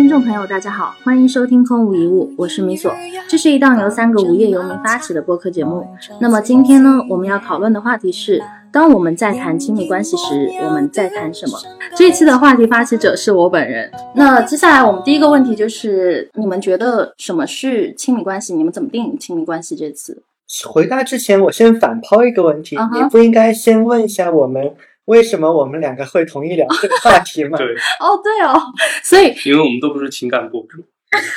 听众朋友，大家好，欢迎收听空无一物，我是米索。这是一档由三个无业游民发起的播客节目。那么今天呢，我们要讨论的话题是：当我们在谈亲密关系时，我们在谈什么？这一期的话题发起者是我本人。那接下来我们第一个问题就是：你们觉得什么是亲密关系？你们怎么定义亲密关系这次？回答之前，我先反抛一个问题：你不应该先问一下我们？为什么我们两个会同意聊这个话题吗？对，哦，对哦，所以因为我们都不是情感博主。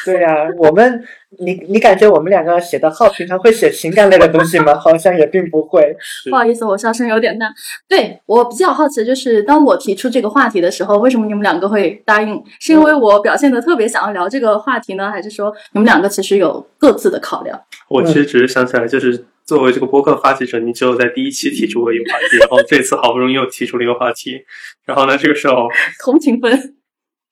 对呀，我们，你你感觉我们两个写的号平常会写情感类的东西吗？好像也并不会。不好意思，我笑声有点大。对我比较好奇的就是，当我提出这个话题的时候，为什么你们两个会答应？是因为我表现的特别想要聊这个话题呢，还是说你们两个其实有各自的考量？我其实只是想起来，就是。作为这个播客发起者，你只有在第一期提出过一个话题，然后这次好不容易又提出了一个话题，然后呢，这个时候 同情分，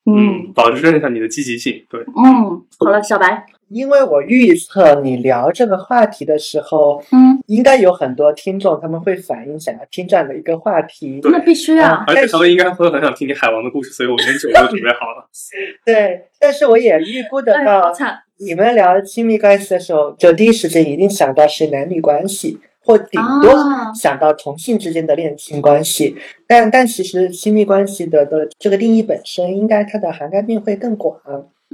嗯，保持一下你的积极性，对，嗯，好了，小白，因为我预测你聊这个话题的时候，嗯，应该有很多听众他们会反映想要听这样的一个话题，那必须啊，而且他们应该会很想听你海王的故事，所以我连酒都准备好了，对，但是我也预估得到。你们聊亲密关系的时候，就第一时间一定想到是男女关系，或顶多想到同性之间的恋情关系。但但其实亲密关系的的这个定义本身，应该它的涵盖面会更广。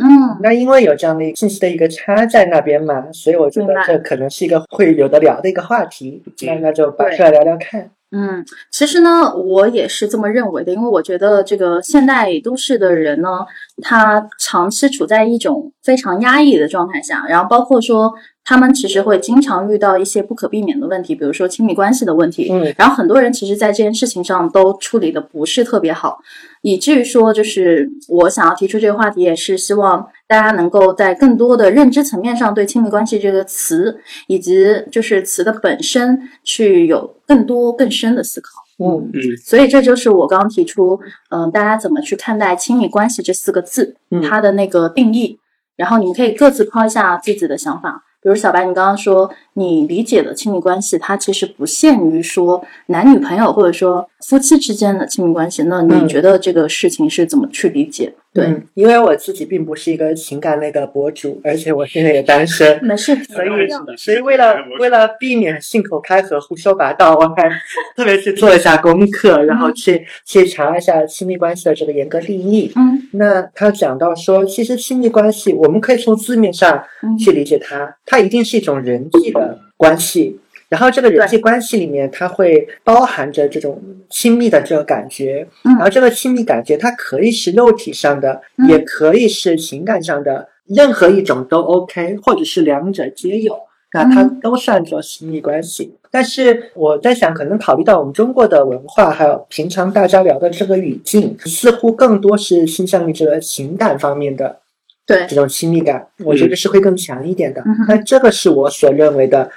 嗯，那因为有这样的一个信息的一个差在那边嘛，所以我觉得这可能是一个会有的聊的一个话题。那那就摆出来聊聊看。嗯，其实呢，我也是这么认为的，因为我觉得这个现代都市的人呢，他长期处在一种非常压抑的状态下，然后包括说他们其实会经常遇到一些不可避免的问题，比如说亲密关系的问题，嗯，然后很多人其实，在这件事情上都处理的不是特别好，以至于说，就是我想要提出这个话题，也是希望。大家能够在更多的认知层面上对亲密关系这个词，以及就是词的本身，去有更多更深的思考。嗯嗯，所以这就是我刚刚提出，嗯，大家怎么去看待亲密关系这四个字，它的那个定义，然后你们可以各自抛一下自己的想法。比如小白，你刚刚说你理解的亲密关系，它其实不限于说男女朋友或者说夫妻之间的亲密关系。那你觉得这个事情是怎么去理解？对，因为我自己并不是一个情感类的博主，而且我现在也单身，没事。所以，所以为了为了避免信口开河、胡说八道，我还 特别去做一下功课，然后去去查一下亲密关系的这个严格定义。嗯，那他讲到说，其实亲密关系，我们可以从字面上去理解它，它一定是一种人际的关系。然后这个人际关系里面，它会包含着这种亲密的这个感觉，然后这个亲密感觉它可以是肉体上的，也可以是情感上的，任何一种都 OK，或者是两者皆有，那它都算作亲密关系。但是我在想，可能考虑到我们中国的文化，还有平常大家聊的这个语境，似乎更多是倾向于这个情感方面的，对这种亲密感，我觉得是会更强一点的。那这个是我所认为的。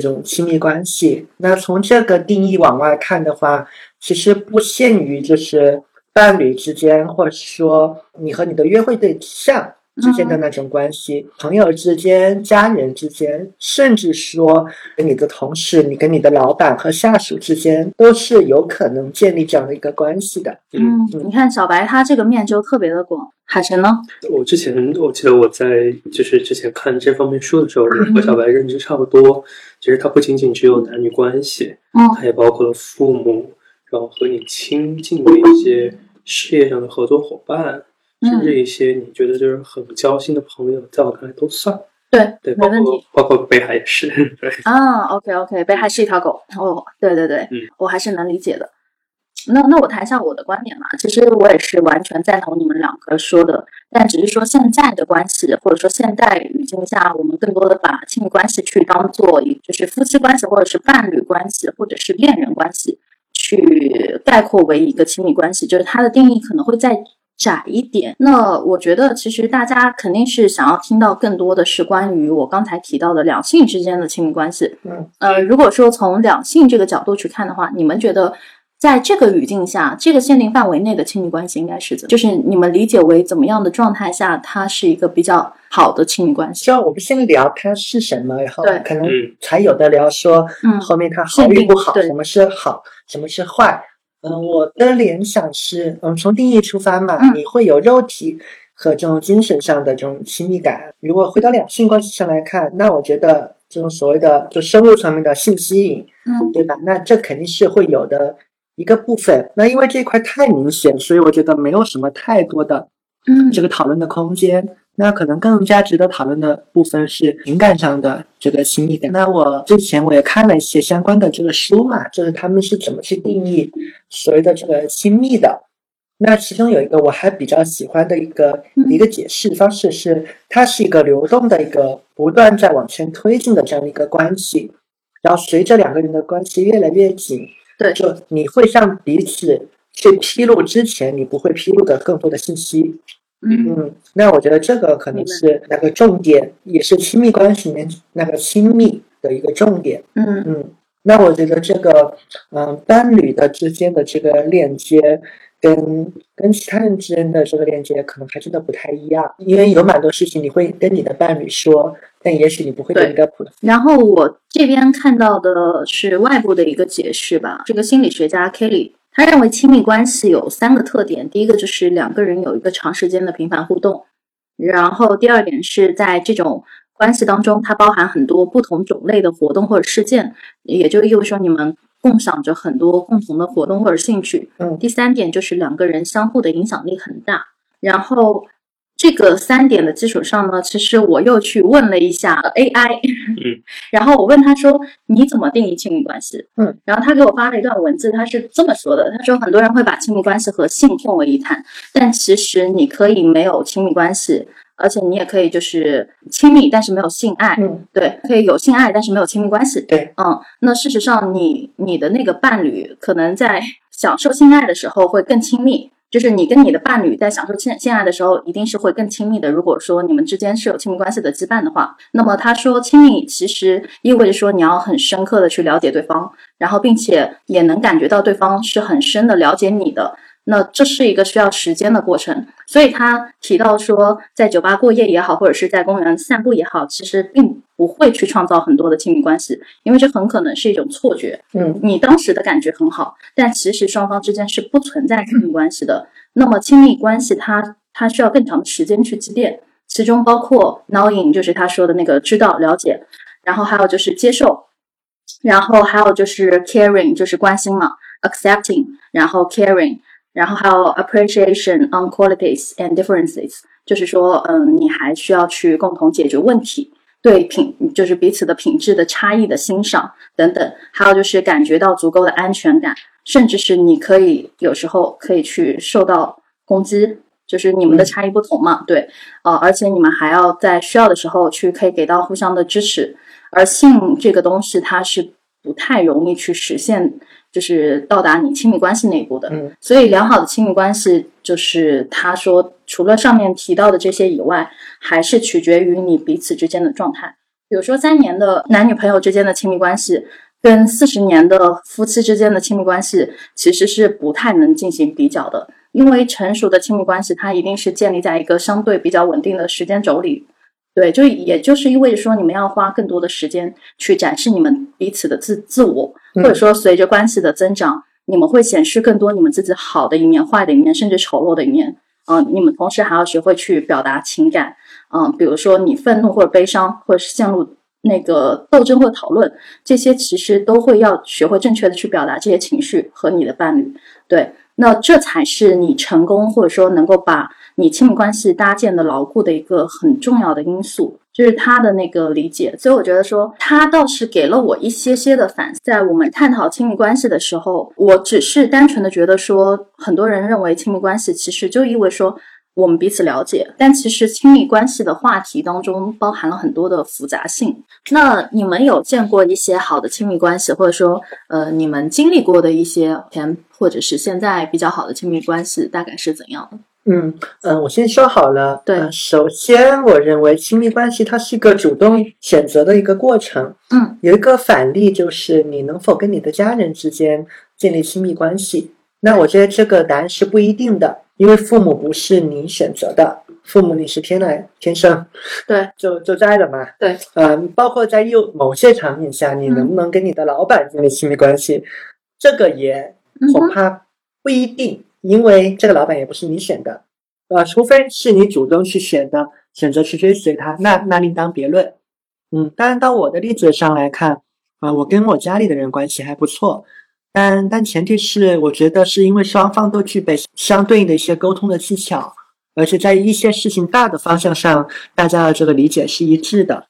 这种亲密关系，那从这个定义往外看的话，其实不限于就是伴侣之间，或者说你和你的约会对象之间的那种关系，朋友之间、家人之间，甚至说跟你的同事、你跟你的老板和下属之间，都是有可能建立这样的一个关系的。嗯，你看小白他这个面就特别的广。海晨呢？我之前我记得我在就是之前看这方面书的时候，和小白认知差不多。其实它不仅仅只有男女关系，嗯，它也包括了父母，然后和你亲近的一些事业上的合作伙伴，甚至一些你觉得就是很交心的朋友，在我看来都算。对对，没问题。包括北海也是。对啊，OK OK，北海是一条狗。哦，对对对，嗯，我还是能理解的。那那我谈一下我的观点嘛，其实我也是完全赞同你们两个说的，但只是说现在的关系或者说现代语境下，我们更多的把亲密关系去当做就是夫妻关系或者是伴侣关系或者是恋人关系去概括为一个亲密关系，就是它的定义可能会再窄一点。那我觉得其实大家肯定是想要听到更多的是关于我刚才提到的两性之间的亲密关系。嗯，呃，如果说从两性这个角度去看的话，你们觉得？在这个语境下，这个限定范围内的亲密关系应该是怎？就是你们理解为怎么样的状态下，它是一个比较好的亲密关系？就我们先聊它是什么，然后可能嗯才有的聊说，嗯，后面它好与不好，什么是好，什么是坏？嗯，我的联想是，嗯，从定义出发嘛，你会有肉体。和这种精神上的这种亲密感。如果回到两性关系上来看，那我觉得这种所谓的就生物层面的性吸引，嗯，对吧？那这肯定是会有的一个部分。那因为这一块太明显，所以我觉得没有什么太多的嗯这个讨论的空间。那可能更加值得讨论的部分是情感上的这个亲密感。那我之前我也看了一些相关的这个书嘛，就是他们是怎么去定义所谓的这个亲密的。那其中有一个我还比较喜欢的一个嗯一个解释方式是，它是一个流动的一个不断在往前推进的这样的一个关系，然后随着两个人的关系越来越紧，对就你会向彼此去披露之前你不会披露的更多的信息。嗯嗯，那我觉得这个可能是那个重点，也是亲密关系里面那个亲密的一个重点。嗯嗯，那我觉得这个，嗯、伴侣的之间的这个链接，跟跟其他人之间的这个链接，可能还真的不太一样。因为有蛮多事情你会跟你的伴侣说，但也许你不会跟对一个普通。然后我这边看到的是外部的一个解释吧，这个心理学家 Kelly 他认为亲密关系有三个特点，第一个就是两个人有一个长时间的频繁互动，然后第二点是在这种关系当中，它包含很多不同种类的活动或者事件，也就意味着说你们共享着很多共同的活动或者兴趣。嗯第三点就是两个人相互的影响力很大，然后。这个三点的基础上呢，其实我又去问了一下 AI，嗯，然后我问他说：“你怎么定义亲密关系？”嗯，然后他给我发了一段文字，他是这么说的：“他说很多人会把亲密关系和性混为一谈，但其实你可以没有亲密关系，而且你也可以就是亲密，但是没有性爱，嗯，对，可以有性爱，但是没有亲密关系。对，嗯，那事实上你你的那个伴侣可能在享受性爱的时候会更亲密。”就是你跟你的伴侣在享受性性爱的时候，一定是会更亲密的。如果说你们之间是有亲密关系的羁绊的话，那么他说亲密其实意味着说你要很深刻的去了解对方，然后并且也能感觉到对方是很深的了解你的。那这是一个需要时间的过程，所以他提到说，在酒吧过夜也好，或者是在公园散步也好，其实并不会去创造很多的亲密关系，因为这很可能是一种错觉。嗯你当时的感觉很好，但其实双方之间是不存在亲密关系的。那么亲密关系它它需要更长的时间去积淀，其中包括 knowing，就是他说的那个知道了解，然后还有就是接受，然后还有就是 caring，就是关心嘛，accepting，然后 caring，然后还有 appreciation on qualities and differences，就是说，嗯，你还需要去共同解决问题。对品就是彼此的品质的差异的欣赏等等，还有就是感觉到足够的安全感，甚至是你可以有时候可以去受到攻击，就是你们的差异不同嘛，对，呃，而且你们还要在需要的时候去可以给到互相的支持，而性这个东西它是不太容易去实现，就是到达你亲密关系那一步的，嗯所以良好的亲密关系就是他说除了上面提到的这些以外，还是取决于你彼此之间的状态。比如说三年的男女朋友之间的亲密关系，跟四十年的夫妻之间的亲密关系其实是不太能进行比较的，因为成熟的亲密关系它一定是建立在一个相对比较稳定的时间轴里。对，就也就是意味着说，你们要花更多的时间去展示你们彼此的自自我，嗯或者说随着关系的增长，你们会显示更多你们自己好的一面、坏的一面，甚至丑陋的一面。嗯、你们同时还要学会去表达情感，嗯、比如说你愤怒或者悲伤，或者是陷入那个斗争或者讨论，这些其实都会要学会正确的去表达这些情绪和你的伴侣。对，那这才是你成功或者说能够把你亲密关系搭建的牢固的一个很重要的因素，就是他的那个理解。所以我觉得说，他倒是给了我一些些的反思。在我们探讨亲密关系的时候，我只是单纯的觉得说，很多人认为亲密关系其实就意味着说。我们彼此了解，但其实亲密关系的话题当中包含了很多的复杂性。那你们有见过一些好的亲密关系，或者说，呃，你们经历过的一些前或者是现在比较好的亲密关系，大概是怎样的？嗯嗯，我先说好了。对呃首先我认为亲密关系它是一个主动选择的一个过程。嗯，有一个反例就是你能否跟你的家人之间建立亲密关系。那我觉得这个答案是不一定的，因为父母不是你选择的，父母你是天来天生对就就在的嘛。对，嗯，包括在有某些场景下，你能不能跟你的老板建立亲密关系，这个也恐怕不一定，因为这个老板也不是你选的。呃，除非是你主动去选的，选择去追随他，那那另当别论。嗯，当然，到我的例子上来看，啊，我跟我家里的人关系还不错，但但前提是，我觉得是因为双方都具备相对应的一些沟通的技巧，而且在一些事情大的方向上，大家的这个理解是一致的。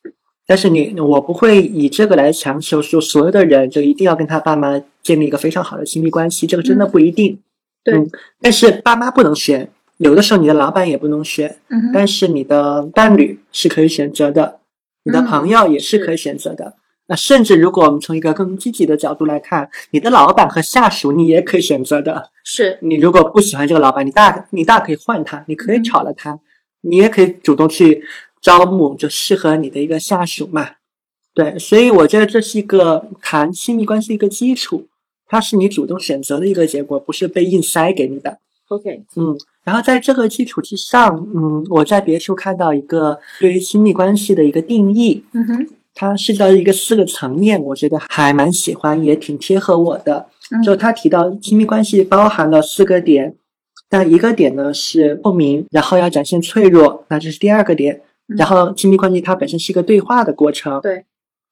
但是你，我不会以这个来强求说所有的人就一定要跟他爸妈建立一个非常好的亲密关系，这个真的不一定。对，但是爸妈不能选，有的时候你的老板也不能选，嗯但是你的伴侣是可以选择的，你的朋友也是可以选择的。那甚至如果我们从一个更积极的角度来看，你的老板和下属你也可以选择的。是你如果不喜欢这个老板，你大你大可以换他，你可以炒了他，你也可以主动去招募就适合你的一个下属嘛。对，所以我觉得这是一个谈亲密关系的一个基础，它是你主动选择的一个结果，不是被硬塞给你的。OK，嗯，然后在这个基础之上，嗯，我在别处看到一个对于亲密关系的一个定义，嗯哼，它涉及到一个四个层面，我觉得还蛮喜欢，也挺贴合我的。嗯就他提到亲密关系包含了四个点，但一个点呢是透明，然后要展现脆弱，那这是第二个点。嗯然后亲密关系它本身是一个对话的过程，对，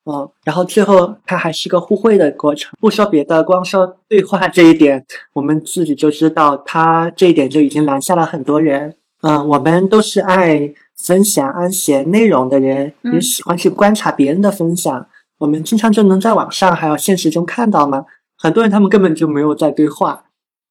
嗯，然后最后它还是个互惠的过程。不说别的，光说对话这一点，我们自己就知道，他这一点就已经拦下了很多人。嗯，我们都是爱分享、爱写内容的人，嗯也喜欢去观察别人的分享。我们经常就能在网上还有现实中看到嘛？很多人他们根本就没有在对话，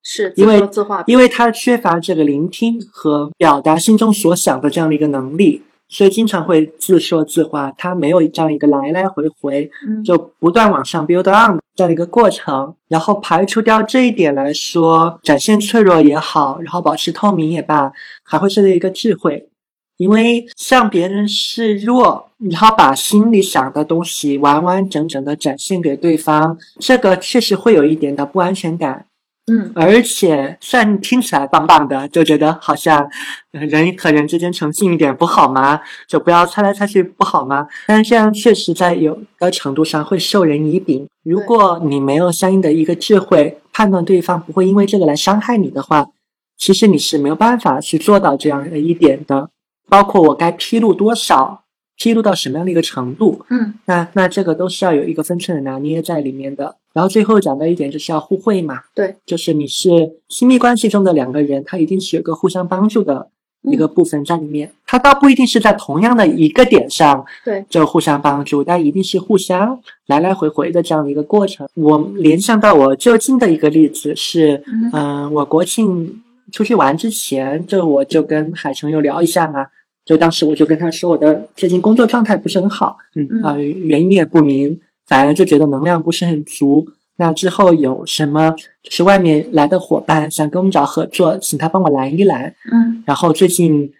是因为因为他缺乏这个聆听和表达心中所想的这样的一个能力，所以经常会自说自话。他没有这样一个来来回回，嗯就不断往上 build on 这样的一个过程。然后排除掉这一点来说，展现脆弱也好，然后保持透明也罢，还会是一个智慧。因为向别人示弱，然后把心里想的东西完完整整的展现给对方，这个确实会有一点的不安全感。嗯而且虽然听起来棒棒的，就觉得好像呃人和人之间诚信一点不好吗？就不要猜来猜去不好吗？但是这样确实在有的程度上会授人以柄。如果你没有相应的一个智慧，判断对方不会因为这个来伤害你的话，其实你是没有办法去做到这样的一点的。包括我该披露多少，披露到什么样的一个程度，嗯那那这个都是要有一个分寸的拿捏在里面的。然后最后讲的一点就是要互惠嘛，对，就是你是亲密关系中的两个人，他一定是有个互相帮助的一个部分在里面。他倒不一定是在同样的一个点上对，就互相帮助，但一定是互相来来回回的这样的一个过程。我联想到我就近的一个例子是，嗯嗯、我国庆出去玩之前，就我就跟海城又聊一下嘛。就当时我就跟他说，我的最近工作状态不是很好，嗯啊、原因也不明，反而就觉得能量不是很足。那之后有什么就是外面来的伙伴想跟我们找合作，请他帮我拦一拦。嗯然后最近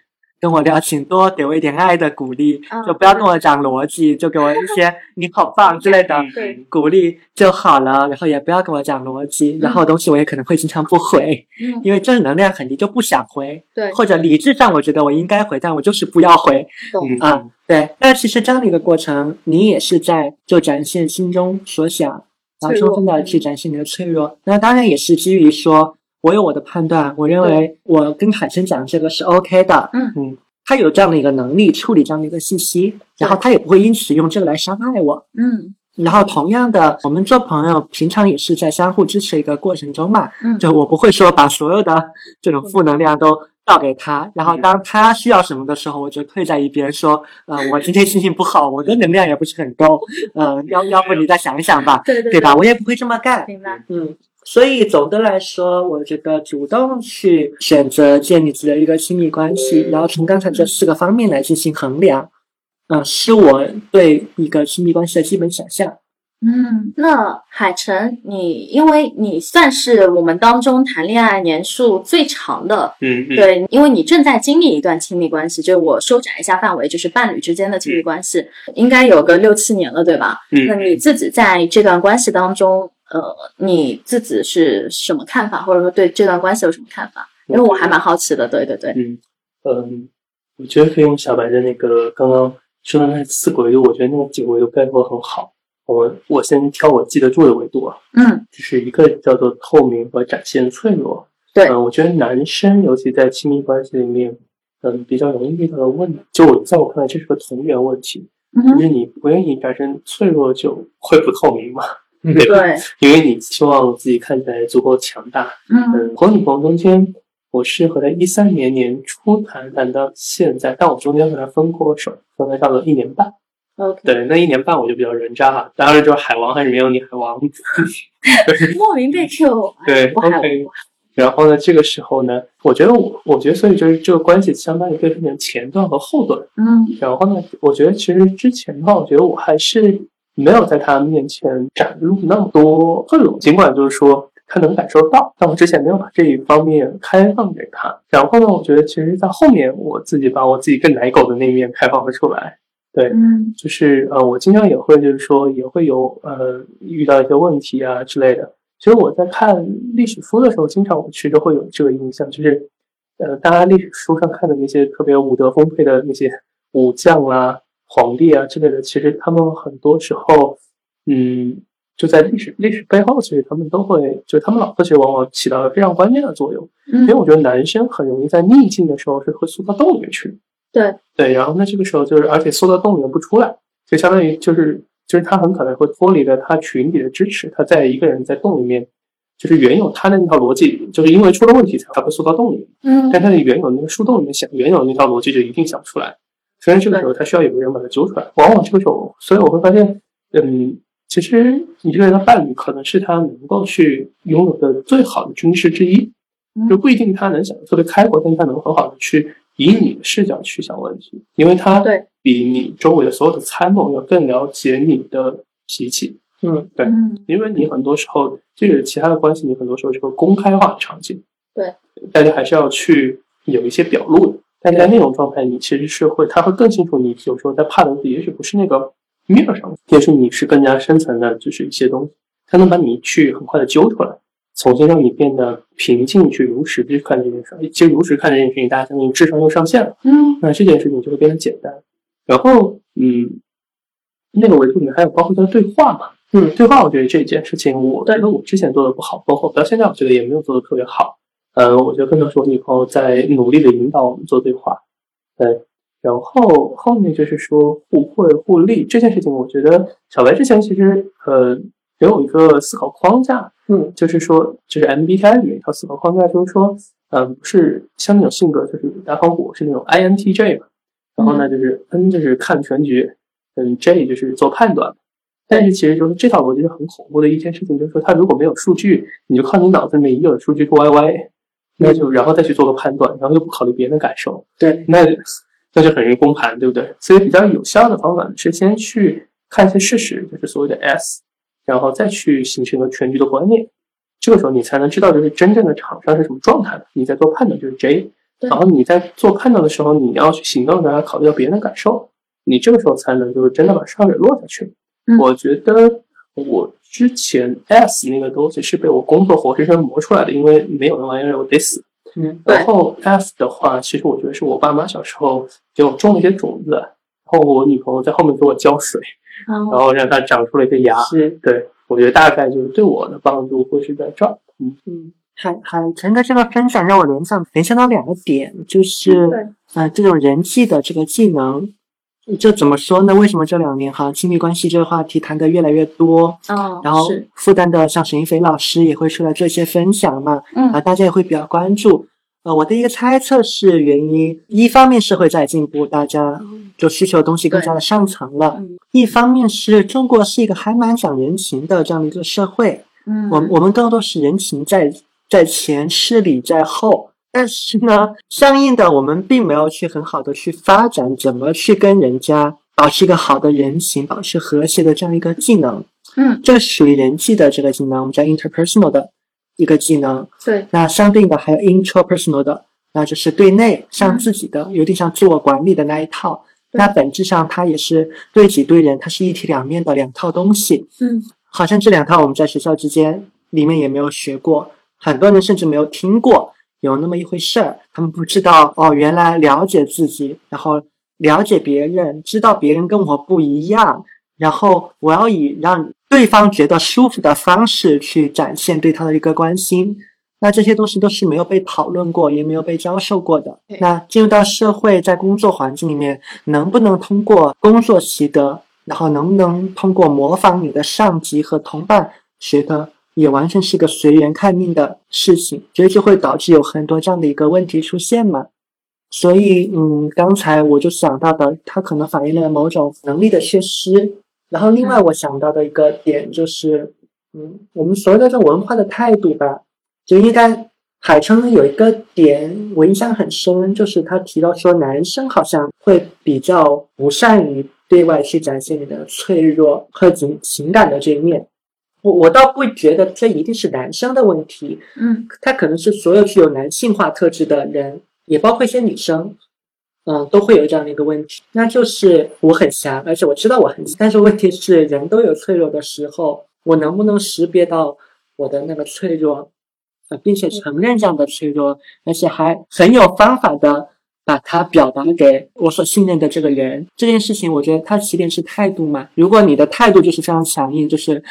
跟我聊，请多给我一点爱的鼓励，嗯。就不要跟我讲逻辑，就给我一些你好棒之类的鼓励就好了。然后也不要跟我讲逻辑，然后东西我也可能会经常不回，嗯，因为正能量很低，就不想回，对，或者理智上我觉得我应该回，但我就是不要回。懂，嗯啊，对，那其实这样的一个过程，你也是在就展现心中所想，然后充分的去展现你的脆弱。那当然也是基于说，我有我的判断，我认为我跟海生讲这个是 OK 的，嗯。嗯，他有这样的一个能力处理这样的一个信息，然后他也不会因此用这个来伤害我。嗯。然后同样的，我们做朋友，平常也是在相互支持一个过程中嘛，嗯，就我不会说把所有的这种负能量都倒给他，然后当他需要什么的时候，我就退在一边说，呃，我今天心情不好，我的能量也不是很高，呃，要要不你再想一想吧，对对。对吧？？我也不会这么干，明白，嗯。所以总的来说，我觉得主动去选择建立自己的一个亲密关系，然后从刚才这四个方面来进行衡量，嗯、是我对一个亲密关系的基本想象。嗯，那海晨，你因为你算是我们当中谈恋爱年数最长的，嗯嗯，对，因为你正在经历一段亲密关系，就是我收窄一下范围，就是伴侣之间的亲密关系，应该有个六七年了，对吧？嗯那你自己在这段关系当中，呃，你自己是什么看法，或者说对这段关系有什么看法？因为我还蛮好奇的，对对对，嗯嗯，我觉得可以用小白的那个刚刚说的那四个维度，我觉得那几个维度概括很好。我我先挑我记得住的维度啊，嗯就是一个叫做透明和展现脆弱，对，嗯，我觉得男生尤其在亲密关系里面，嗯，比较容易遇到的问题，就我在我看来，这是个同源问题，就是你不愿意展现脆弱，就会不透明嘛。对，因为你希望自己看起来足够强大。嗯，和女朋友中间，我是和他一三年年初谈，谈到现在，但我中间和他分过手，分了差不多一年半。OK，对，那一年半我就比较人渣了，当然就是海王还是没有你海王，莫名被 Q。对，OK。然后呢，这个时候呢，我觉得我，我觉得所以就是这个关系相当于被分成前段和后段。嗯，然后呢，我觉得其实之前的话，我觉得我还是。没有在他面前展露那么多脆弱，尽管就是说他能感受到，但我之前没有把这一方面开放给他。然后呢，我觉得其实，在后面我自己把我自己更奶狗的那一面开放了出来。对，嗯，就是呃，我经常也会就是说也会有呃遇到一些问题啊之类的。其实我在看历史书的时候，经常我其实会有这个印象，就是呃，大家历史书上看的那些特别武德丰沛的那些武将啦。皇帝啊之类的，其实他们很多时候，嗯，就在历史历史背后，其实他们都会，就他们老婆其实往往起到了非常关键的作用。因为我觉得男生很容易在逆境的时候是会缩到洞里面去。对对，然后那这个时候就是，而且缩到洞里面不出来，就相当于就是就是他很可能会脱离了他群体的支持，他在一个人在洞里面，就是原有他的那套逻辑，就是因为出了问题才会缩到洞里面。嗯，但他的原有那个树洞里面想原有那套逻辑就一定想不出来。所以这个时候，他需要有个人把他揪出来。往往这个时候，所以我会发现，嗯，其实你这个人的伴侣可能是他能够去拥有的最好的军师之一，就不一定他能想的特别开阔，但是他能很好的去以你的视角去想问题，因为他比你周围的所有的参谋要更了解你的脾气。嗯，对，因为你很多时候这个其他的关系，你很多时候是个公开化的场景。对，大家还是要去有一些表露的。但在那种状态，你其实是会，他会更清楚你有时候在怕的东西，也许不是那个面上，也许你是更加深层的，就是一些东西，他能把你去很快的揪出来，重新让你变得平静，去如实去看这件事。其实如实看这件事情，大家相信智商又上线了，嗯，那这件事情就会变得简单。然后，嗯，那个维度里面还有包括叫对话嘛，嗯，对话，我觉得这件事情，我但是我之前做的不好，包括到现在，我觉得也没有做的特别好。呃，我觉得更多是我女朋友在努力的引导我们做对话，对，然后后面就是说互惠互利这件事情，我觉得小白之前其实呃也有一个思考框架，嗯，就是说就是 MBTI 里面一套思考框架，就是说，嗯，是像那种性格就是大方股是那种 INTJ 嘛，然后呢就是 N 就是看全局，嗯，J 就是做判断。但是其实就是这套逻辑是很恐怖的一件事情，就是说它如果没有数据，你就靠你脑子里面已有的数据去 YY。那就然后再去做个判断，然后又不考虑别人的感受，对，那那就很容易崩盘，对不对？所以比较有效的方法是先去看一些事实，就是所谓的 S，然后再去形成一个全局的观念。这个时候你才能知道，就是真正的厂商是什么状态的。你在做判断就是 J，然后你在做判断的时候，你要去行动的时候要考虑到别人的感受，你这个时候才能就是真的把伤给落下去。我觉得我。之前 S 那个东西是被我工作活生生磨出来的，因为没有那玩意儿我得死。嗯，然后 F 的话，其实我觉得是我爸妈小时候给我种了一些种子，然后我女朋友在后面给我浇水，然后让它长出了一个芽。是，对，我觉得大概就是对我的帮助会是在这儿。嗯嗯，海海陈的这个分享让我联想联想到两个点，就是呃这种人际的这个技能。这怎么说呢？为什么这两年哈亲密关系这个话题谈的越来越多？哦，然后复旦的像沈一飞老师也会出来做一些分享嘛？嗯，啊，大家也会比较关注。呃，我的一个猜测是原因，一方面社会在进步，大家就需求的东西更加的上层了；一方面是中国是一个还蛮讲人情的这样的一个社会。嗯，我我们更多是人情在在前，事理在后。但是呢，相应的，我们并没有去很好的去发展怎么去跟人家保持一个好的人情，保持和谐的这样一个技能。嗯，这属于人际的这个技能，我们叫 interpersonal 的一个技能。对，那相对应的还有 intrapersonal 的，那就是对内像自己的，有点像自我管理的那一套。那本质上它也是对己对人，它是一体两面的两套东西。嗯，好像这两套我们在学校之间里面也没有学过，很多人甚至没有听过。有那么一回事儿，他们不知道哦，原来了解自己，然后了解别人，知道别人跟我不一样，然后我要以让对方觉得舒服的方式去展现对他的一个关心，那这些东西都是没有被讨论过，也没有被教授过的。那进入到社会，在工作环境里面，能不能通过工作习得，然后能不能通过模仿你的上级和同伴学得，也完全是个随缘看命的事情，所以就会导致有很多这样的一个问题出现嘛。所以，嗯，刚才我就想到的，它可能反映了某种能力的缺失。然后，另外我想到的一个点就是，嗯，我们所谓的这种文化的态度吧。就应该，海城有一个点我印象很深，就是他提到说，男生好像会比较不善于对外去展现你的脆弱和情情感的这一面。我我倒不觉得这一定是男生的问题，嗯，他可能是所有具有男性化特质的人，也包括一些女生，嗯，都会有这样的一个问题，那就是我很强，而且我知道我很强，但是问题是人都有脆弱的时候，我能不能识别到我的那个脆弱？呃并且承认这样的脆弱，而且还很有方法的把它表达给我所信任的这个人。这件事情，我觉得它起点是态度嘛。如果你的态度就是非常强硬，就是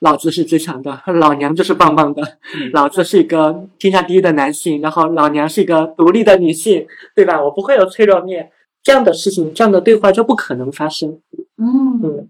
老子是最强的，老娘就是棒棒的，老子是一个天下第一的男性，然后老娘是一个独立的女性，对吧？我不会有脆弱面，这样的事情，这样的对话就不可能发生。嗯嗯。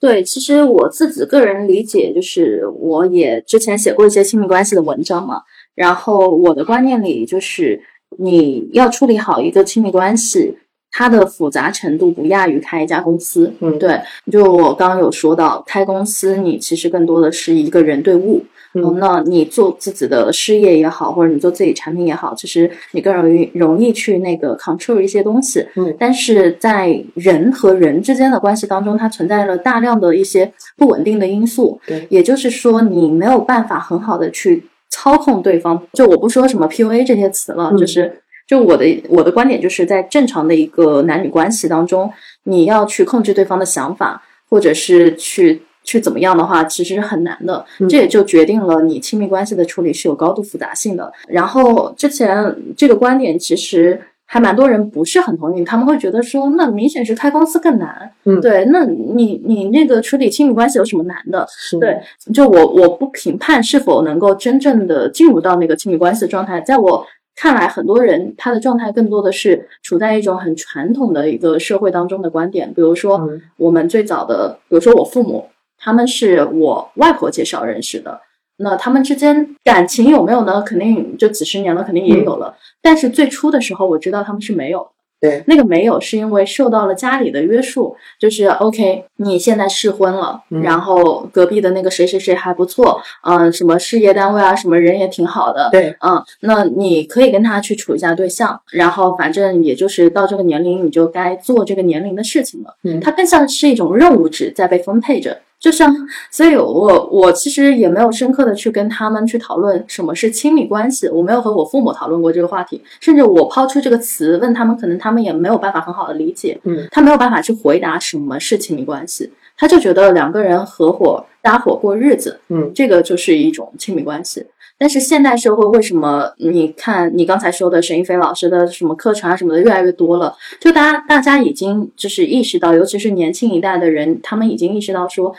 对，其实我自己个人理解就是，我也之前写过一些亲密关系的文章嘛。然后我的观念里就是，你要处理好一个亲密关系，它的复杂程度不亚于开一家公司。嗯，对，就我刚刚有说到，开公司你其实更多的是一个人对物。嗯，那你做自己的事业也好，或者你做自己产品也好，其实你更容易容易去那个 control 一些东西。嗯，但是在人和人之间的关系当中，它存在了大量的一些不稳定的因素。对，也就是说，你没有办法很好的去操控对方。就我不说什么 PUA 这些词了，就是就我的我的观点，就是在正常的一个男女关系当中，你要去控制对方的想法，或者是去。去怎么样的话，其实是很难的。这也就决定了你亲密关系的处理是有高度复杂性的。然后之前这个观点其实还蛮多人不是很同意，他们会觉得说，那明显是开公司更难。嗯，对，那你你那个处理亲密关系有什么难的？对，就我我不评判是否能够真正的进入到那个亲密关系的状态，在我看来，很多人他的状态更多的是处在一种很传统的一个社会当中的观点，比如说我们最早的，比如说我父母。他们是我外婆介绍认识的，那他们之间感情有没有呢？肯定就几十年了，肯定也有了。但是最初的时候，我知道他们是没有。对，那个没有是因为受到了家里的约束，就是 OK，你现在试婚了，然后隔壁的那个谁谁谁还不错，嗯，什么事业单位啊，什么人也挺好的。对，嗯，那你可以跟他去处一下对象，然后反正也就是到这个年龄，你就该做这个年龄的事情了。嗯，它更像是一种任务制在被分配着。就像，所以我我其实也没有深刻的去跟他们去讨论什么是亲密关系，我没有和我父母讨论过这个话题，甚至我抛出这个词问他们，可能他们也没有办法很好的理解，嗯，他没有办法去回答什么是亲密关系，他就觉得两个人合伙搭伙过日子，嗯，这个就是一种亲密关系。但是现代社会为什么？你看你刚才说的沈一飞老师的什么课程啊什么的越来越多了，就大家大家已经就是意识到，尤其是年轻一代的人，他们已经意识到说，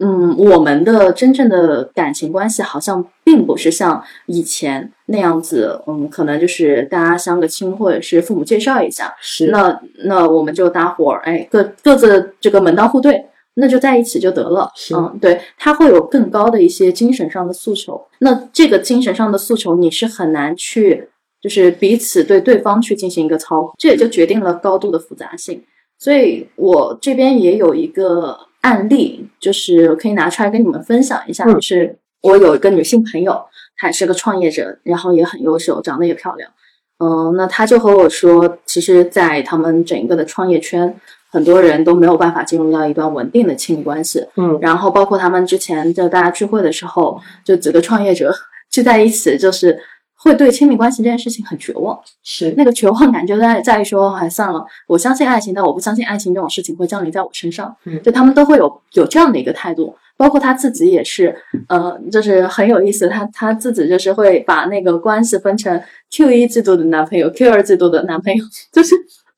嗯，我们的真正的感情关系好像并不是像以前那样子，嗯，可能就是大家相个亲，或者是父母介绍一下，是那那我们就搭伙儿，哎，各各自这个门当户对。那就在一起就得了，嗯，对他会有更高的一些精神上的诉求。那这个精神上的诉求，你是很难去，就是彼此对对方去进行一个操控，这也就决定了高度的复杂性。所以我这边也有一个案例，就是可以拿出来跟你们分享一下。就是我有一个女性朋友，她也是个创业者，然后也很优秀，长得也漂亮。嗯，那她就和我说，其实，在他们整个的创业圈。很多人都没有办法进入到一段稳定的亲密关系，嗯，然后包括他们之前就大家聚会的时候，就几个创业者 聚在一起，就是会对亲密关系这件事情很绝望，是。那个绝望感就在在于说，哎，算了，我相信爱情，但我不相信爱情这种事情会降临在我身上，嗯，就他们都会有有这样的一个态度，包括他自己也是，呃，就是很有意思，他他自己就是会把那个关系分成 Q 一季度的男朋友，Q 二季度的男朋友，就是。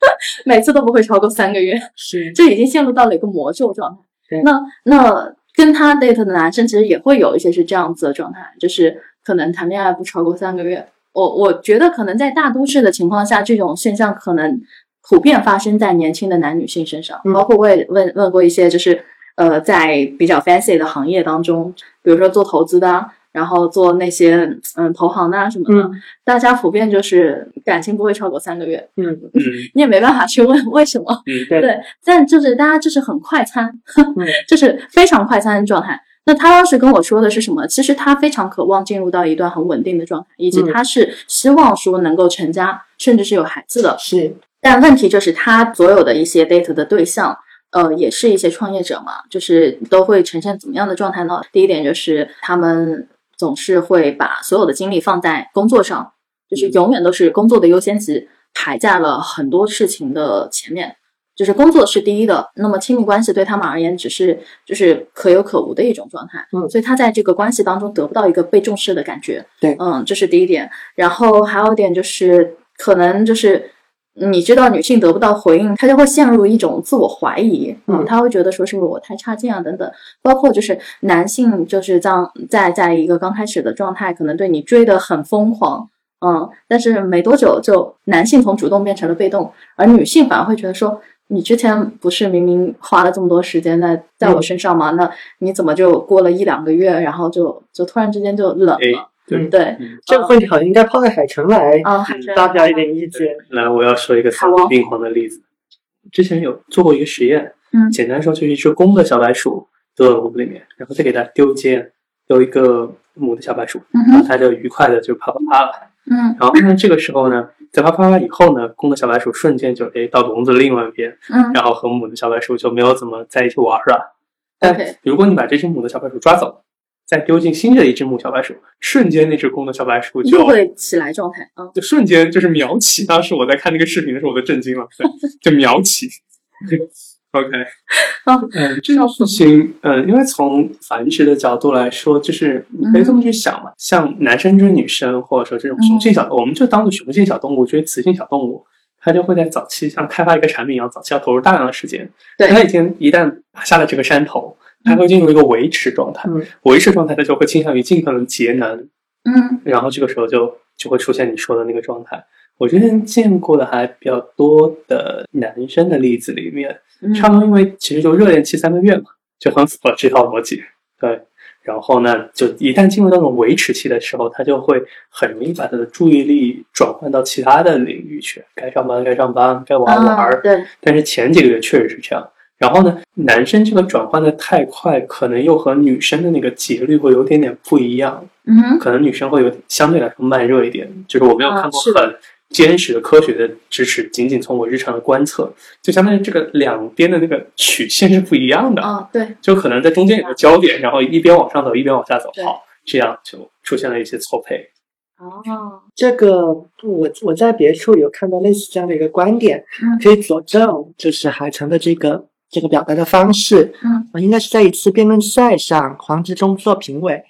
每次都不会超过三个月，是，这已经陷入到了一个魔咒状态。那那跟他 date 的男生其实也会有一些是这样子的状态，就是可能谈恋爱不超过三个月。我我觉得可能在大都市的情况下，这种现象可能普遍发生在年轻的男女性身上。包括我也问问过一些，就是呃，在比较 fancy 的行业当中，比如说做投资的。然后做那些嗯投行啊什么的，大家普遍就是感情不会超过三个月。嗯 嗯，你也没办法去问为什么。嗯，对。但就是大家就是很快餐，就是非常快餐的状态。那他当时跟我说的是什么？其实他非常渴望进入到一段很稳定的状态，以及他是希望说能够成家，甚至是有孩子的。是。但问题就是他所有的一些 date 的对象。呃，也是一些创业者嘛，就是都会呈现怎么样的状态呢？第一点就是他们。总是会把所有的精力放在工作上，就是永远都是工作的优先级排在了很多事情的前面，就是工作是第一的。那么亲密关系对他们而言只是就是可有可无的一种状态，嗯，所以他在这个关系当中得不到一个被重视的感觉，对，嗯，这是第一点。然后还有一点就是可能就是。你知道女性得不到回应，她就会陷入一种自我怀疑，嗯，她会觉得说是不是我太差劲啊等等。包括就是男性就是这样在在一个刚开始的状态，可能对你追得很疯狂，嗯，但是没多久就男性从主动变成了被动，而女性反而会觉得说，你之前不是明明花了这么多时间在在我身上吗？那你怎么就过了一两个月，然后就就突然之间就冷了？对对，这个问题好像应该抛给海城来发表一点意见。来，我要说一个死病狂的例子。之前有做过一个实验，嗯，简单说就是一只公的小白鼠丢到笼子里面，然后再给它丢接丢一个母的小白鼠，然后它就愉快的就啪啪啪了。嗯，然后那，这个时候呢，在啪啪啪以后呢，公的小白鼠瞬间就诶到笼子另外一边，嗯，然后和母的小白鼠就没有怎么在一起玩了。但如果你把这只母的小白鼠抓走。再丢进新的一只母小白鼠，瞬间那只公的小白鼠就会起来状态啊，就瞬间就是秒起。当时我在看那个视频的时候，我都震惊了，就秒起。OK，嗯，这件事情，嗯，因为从繁殖的角度来说，就是你可以这么去想嘛，像男生追女生，或者说这种雄性小，我们就当做雄性小动物追雌性小动物，它就会在早期像开发一个产品一样，早期要投入大量的时间。对，它已经一旦打下了这个山头。它会进入一个维持状态，维持状态，它就会倾向于尽可能节能，嗯，然后这个时候就就会出现你说的那个状态。我之前见过的还比较多的男生的例子里面，差不多因为其实就热恋期三个月嘛，就很符合这套逻辑。对，然后呢，就一旦进入那种维持期的时候，他就会很容易把他的注意力转换到其他的领域去，该上班该上班，该玩玩。对，但是前几个月确实是这样。然后呢，男生这个转换的太快，可能又和女生的那个节律会有点点不一样。嗯，可能女生会有相对来说慢热一点。就是我没有看过很坚实的科学的支持，仅仅从我日常的观测，就相当于这个两边的那个曲线是不一样的。啊，对，就可能在中间有个焦点，然后一边往上走，一边往下走，好，这样就出现了一些错配。哦，这个我我在别处有看到类似这样的一个观点，可以佐证，就是海城的这个。这个表达的方式，嗯，应该是在一次辩论赛上，黄执中做评委，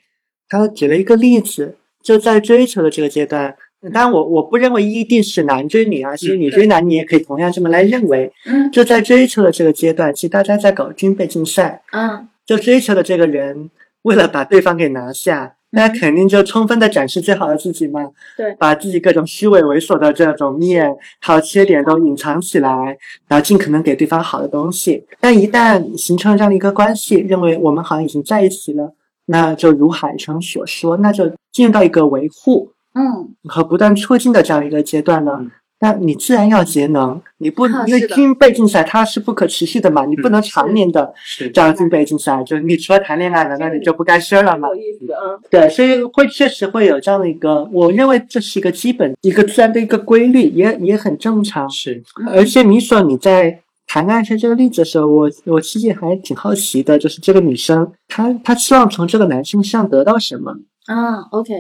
他举了一个例子，就在追求的这个阶段，当然我我不认为一定是男追女啊，其实女追男，你也可以同样这么来认为，嗯，就在追求的这个阶段，其实大家在搞军备竞赛，嗯，就追求的这个人为了把对方给拿下。那肯定就充分的展示最好的自己嘛，对，把自己各种虚伪猥琐的这种面、还有缺点都隐藏起来，然后尽可能给对方好的东西。但一旦形成了这样的一个关系，认为我们好像已经在一起了，那就如海城所说，那就进入到一个维护，嗯，和不断促进的这样一个阶段了。那你自然要节能，你不因为军备竞赛它是不可持续的嘛，你不能常年的这样军备竞赛，就你除了谈恋爱了，那你就不干事了吗。有意思，啊，对，所以会确实会有这样的一个，我认为这是一个基本一个自然的一个规律，也也很正常。是，而且你说你在谈爱情这个例子的时候，我我其实还挺好奇的，就是这个女生她她希望从这个男生身上得到什么？啊，OK。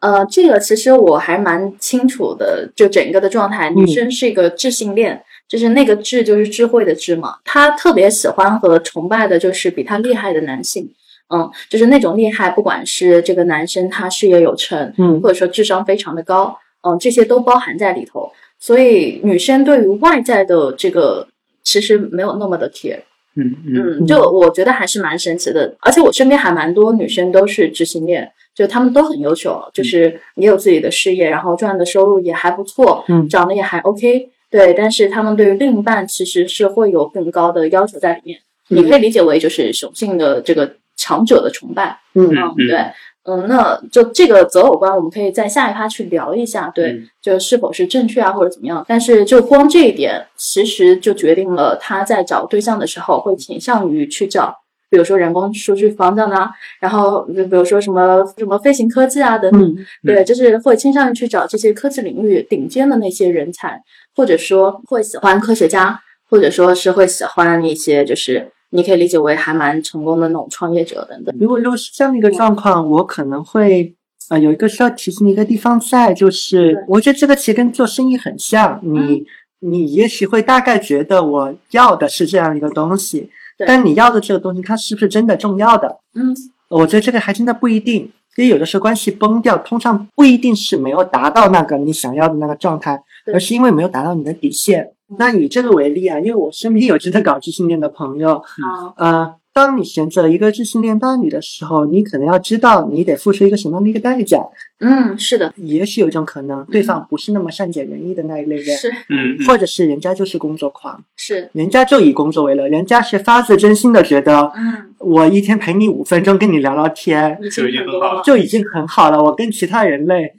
呃，这个其实我还蛮清楚的，就整个的状态，女生是一个智性恋，就是那个智就是智慧的智嘛，她特别喜欢和崇拜的就是比她厉害的男性，嗯，就是那种厉害，不管是这个男生他事业有成，嗯，或者说智商非常的高，嗯，这些都包含在里头，所以女生对于外在的这个其实没有那么的 care，嗯嗯，就我觉得还是蛮神奇的，而且我身边还蛮多女生都是知性恋。就他们都很优秀，就是也有自己的事业，然后赚的收入也还不错，嗯。长得也还 OK，对，但是他们对于另一半其实是会有更高的要求在里面，你可以理解为就是雄性的这个强者的崇拜，嗯。嗯，对，嗯，那就这个择偶观，我们可以在下一趴去聊一下，对，嗯。就是否是正确啊，或者怎么样。但是就光这一点，其实就决定了他在找对象的时候会倾向于去找，比如说人工数据方向啊，然后就比如说什么什么飞行科技啊等等，嗯对，就是会倾向于去找这些科技领域顶尖的那些人才，或者说会喜欢科学家，或者说是会喜欢一些就是。你可以理解为还蛮成功的那种创业者等等。如果如果是这样的一个状况，我可能会呃有一个需要提醒的一个地方在，就是我觉得这个其实跟做生意很像，你、嗯你也许会大概觉得我要的是这样一个东西，对但你要的这个东西它是不是真的重要的？嗯，我觉得这个还真的不一定。因为有的时候关系崩掉，通常不一定是没有达到那个你想要的那个状态，而是因为没有达到你的底线。那以这个为例啊，因为我身边有真的搞知性恋的朋友，嗯，呃，当你选择了一个知性恋伴侣的时候，你可能要知道你得付出一个什么样的一个代价。嗯，是的，也许有一种可能，对方不是那么善解人意的那一类人，是。嗯，嗯。或者是人家就是工作狂，是，人家就以工作为乐，人家是发自真心的觉得，嗯，我一天陪你五分钟跟你聊聊天就已经很好了，就已经很好了。我跟其他人类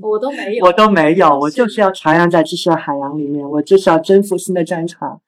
我都没有，我都没有，我就是要徜徉在知识的海洋里面，我就是要征服新的战场。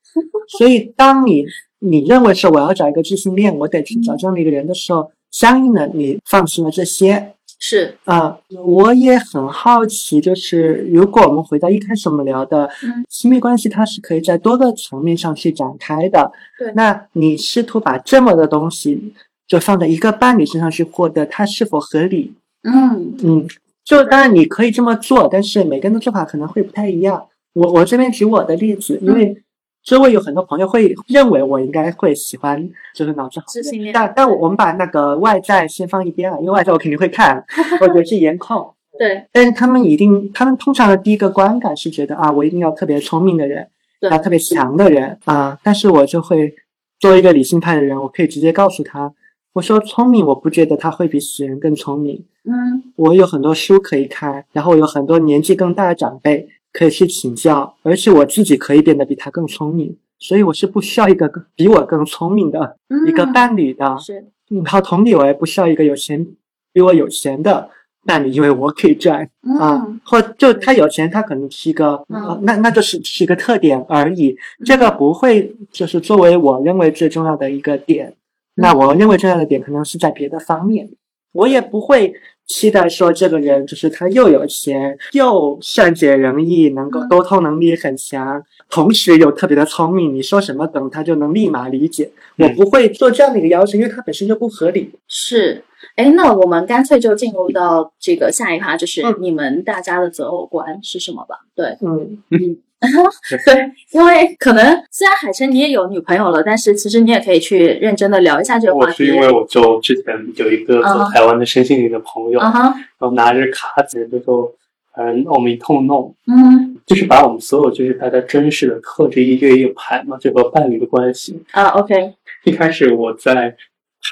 所以，当你你认为是我要找一个知性恋，我得去找这样的一个人的时候，相应的你放弃了这些。是，啊、我也很好奇，就是如果我们回到一开始我们聊的嗯亲密关系，它是可以在多个层面上去展开的。对那你试图把这么的东西就放在一个伴侣身上去获得，它是否合理？嗯嗯，就当然你可以这么做，但是每个人的做法可能会不太一样。我我这边举我的例子，因为周围有很多朋友会认为我应该会喜欢就是脑子好但但我我们把那个外在先放一边啊，因为外在我肯定会看，我觉得是颜控。对，但是他们一定，他们通常的第一个观感是觉得啊，我一定要特别聪明的人，对要特别强的人啊。但是我就会作为一个理性派的人，我可以直接告诉他，我说聪明，我不觉得他会比死人更聪明。嗯我有很多书可以看，然后有很多年纪更大的长辈可以去请教，而且我自己可以变得比他更聪明，所以我是不需要一个更比我更聪明的嗯，一个伴侣的。是，然后同理，我也不需要一个有钱比我有钱的伴侣，因为我可以赚啊嗯，或就他有钱，他可能是一个，嗯呃那那就是是一个特点而已，这个不会就是作为我认为最重要的一个点。那我认为重要的点可能是在别的方面，我也不会期待说这个人就是他又有钱又善解人意，能够嗯沟通能力很强，同时又特别的聪明，你说什么等他就能立马理解。我嗯不会做这样的一个要求，因为他本身就不合理。是。哎，那我们干脆就进入到这个下一趴，就是嗯你们大家的择偶观是什么吧？对，嗯嗯，对，因为可能虽然海晨你也有女朋友了，但是其实你也可以去认真的聊一下这个话题。我是因为我就之前有一个嗯做台湾的身心灵的朋友，然后拿着卡子就说，反正我们一通弄，嗯就是把我们所有就是大家真实的刻着一个一个排嘛，就和伴侣的关系。啊，OK，一开始我在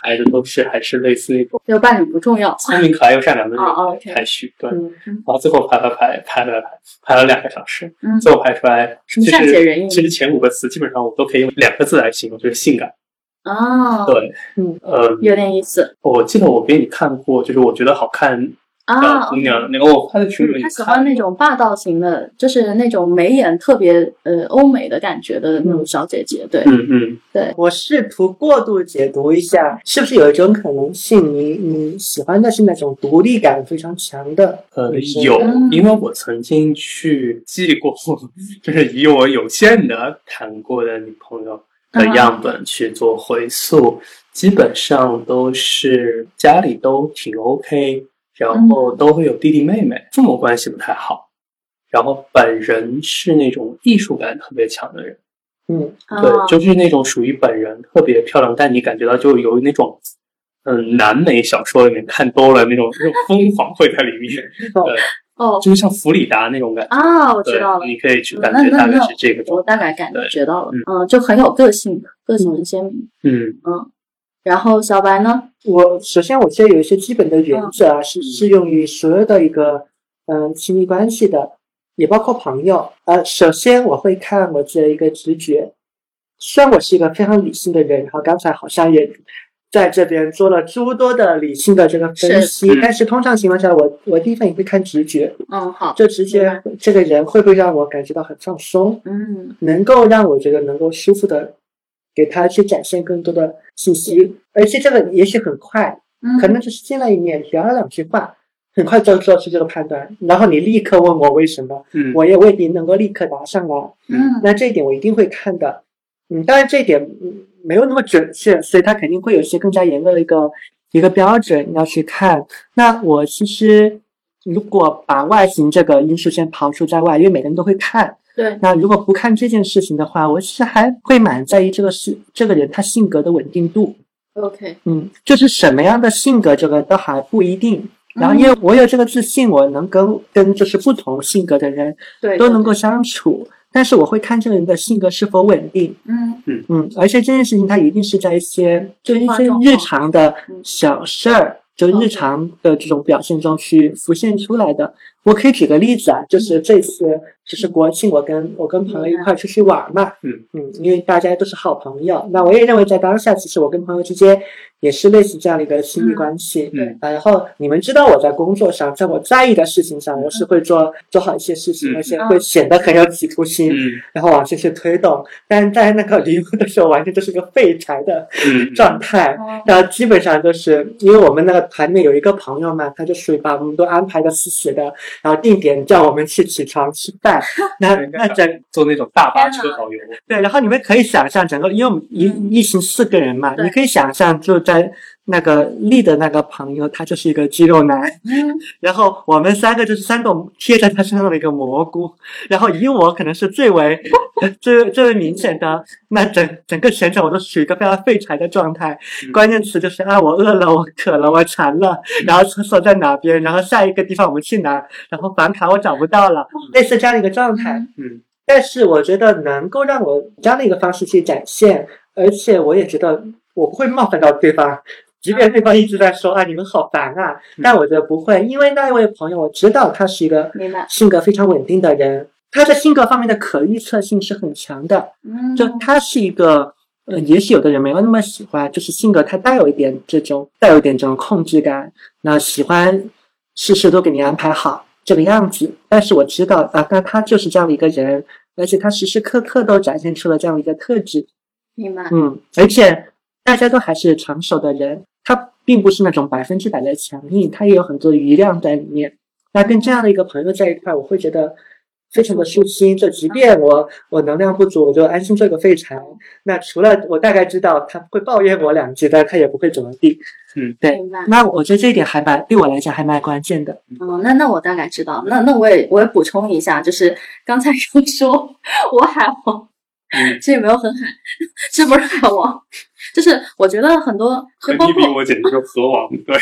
排的都是还是类似那种这个伴侣不重要。聪明可爱又善良的哦哦人排序，对。然后最后排排排排了排排了两个小时，嗯最后排出来什么其善解人意实其实前五个词基本上我都可以用两个字来形容，就是性感。哦，对，嗯，呃，有点意思我记得我给你看过，就是我觉得好看啊。姑娘，那个我发在群里面他喜欢那种霸道型的，就是那种眉眼特别呃欧美的感觉的那种小姐姐。对。嗯嗯，对，我试图过度解读一下，是不是有一种可能性，你你喜欢的是那种独立感非常强的呃有嗯，因为我曾经去记过，就是以我有限的谈过的女朋友的样本去做回溯，基本上都是家里都挺 OK，然后都会有弟弟妹妹，父母关系不太好，然后本人是那种艺术感特别强的人。嗯。啊对，就是那种属于本人特别漂亮，但你感觉到就有那种，嗯，南美小说里面看多了那种那种疯狂会在里面，哦对，哦。就是像弗里达那种感觉。啊，我知道了，你可以去感觉大概是这个我。大概感觉到了，嗯。嗯，就很有个性，个性很鲜明，嗯，嗯然后小白呢？我首先我觉得有一些基本的原则啊，是适用于所有的一个嗯亲密关系的，也包括朋友。呃，首先我会看我自己的一个直觉，虽然我是一个非常理性的人，然后刚才好像也在这边做了诸多的理性的这个分析，但是通常情况下，我我第一反应会看直觉，嗯，好，这直觉这个人会不会让我感觉到很放松，嗯。能够让我觉得能够舒服的给他去展现更多的信息，而且这个也许很快。嗯，可能只是见了一面，聊了两句话，很快就做出这个判断，然后你立刻问我为什么，嗯，我也未必能够立刻答上来。嗯那这一点我一定会看的，嗯，当然这一点嗯没有那么准确，所以他肯定会有一些更加严格的一个一个标准要去看。那我其实如果把外形这个因素先刨除在外，因为每个人都会看，对，那如果不看这件事情的话，我其实还会蛮在意这个是这个人他性格的稳定度。OK，嗯，就是什么样的性格，这个都还不一定。然后，因为我有这个自信，我能跟跟就是不同性格的人对，都能够相处，但是我会看这个人的性格是否稳定。嗯嗯嗯，而且这件事情它一定是在一些就一些日常的嗯小事儿，就日常的这种表现中去浮现出来的。我可以举个例子啊，就是这次就是国庆，我跟我跟朋友一块出去玩嘛，嗯。嗯，因为大家都是好朋友，那我也认为在当下，其实我跟朋友之间也是类似这样的一个亲密关系，嗯啊，然后你们知道我在工作上，在我在意的事情上，我是会做做好一些事情，嗯而且会显得很有企图心，嗯然后往前去推动。但在那个离婚的时候，完全就是个废柴的嗯。状态。哦。然后基本上就是因为我们那个团里面有一个朋友嘛，他就属于把我们都安排的死死的，然后定点叫我们去起床吃饭。那那整坐那种大巴车导游，对，然后你们可以想象整个，因为我们一嗯。一行四个人嘛，你可以想象就在那个丽的那个朋友，他就是一个肌肉男，嗯。然后我们三个就是三种贴在他身上的一个蘑菇，然后以我可能是最为 最最为明显的，那整整个全程我都处于一个非常废柴的状态，嗯。关键词就是啊，我饿了，我渴了，我馋了，然后厕所在哪边，然后下一个地方我们去哪，然后房卡我找不到了，类似这样的一个状态。嗯。但是我觉得能够让我这样的一个方式去展现，而且我也觉得我不会冒犯到对方，即便对方一直在说啊你们好烦啊，但我觉得不会，因为那一位朋友我知道他是一个性格非常稳定的人，他在性格方面的可预测性是很强的，嗯，就他是一个。呃，也许有的人没有那么喜欢，就是性格他带有一点这种带有一点这种控制感，那喜欢事事都给你安排好这个样子。但是我知道啊，那他就是这样的一个人，而且他时时刻刻都展现出了这样的一个特质。明白，嗯，而且大家都还是成熟的人，他并不是那种百分之百的强硬，他也有很多余量在里面。那跟这样的一个朋友在一块，我会觉得非常的舒心。就即便我我能量不足，我就安心做个废柴。那除了我大概知道他会抱怨我两句，但他也不会怎么地。嗯对明白。那我觉得这一点还蛮对我来讲还蛮关键的。哦，那那我大概知道。那那我也我也补充一下，就是刚才有说我海王，嗯，这也没有很海，这不是海王，就是我觉得很多，和就包括你比我简直就是河王，对，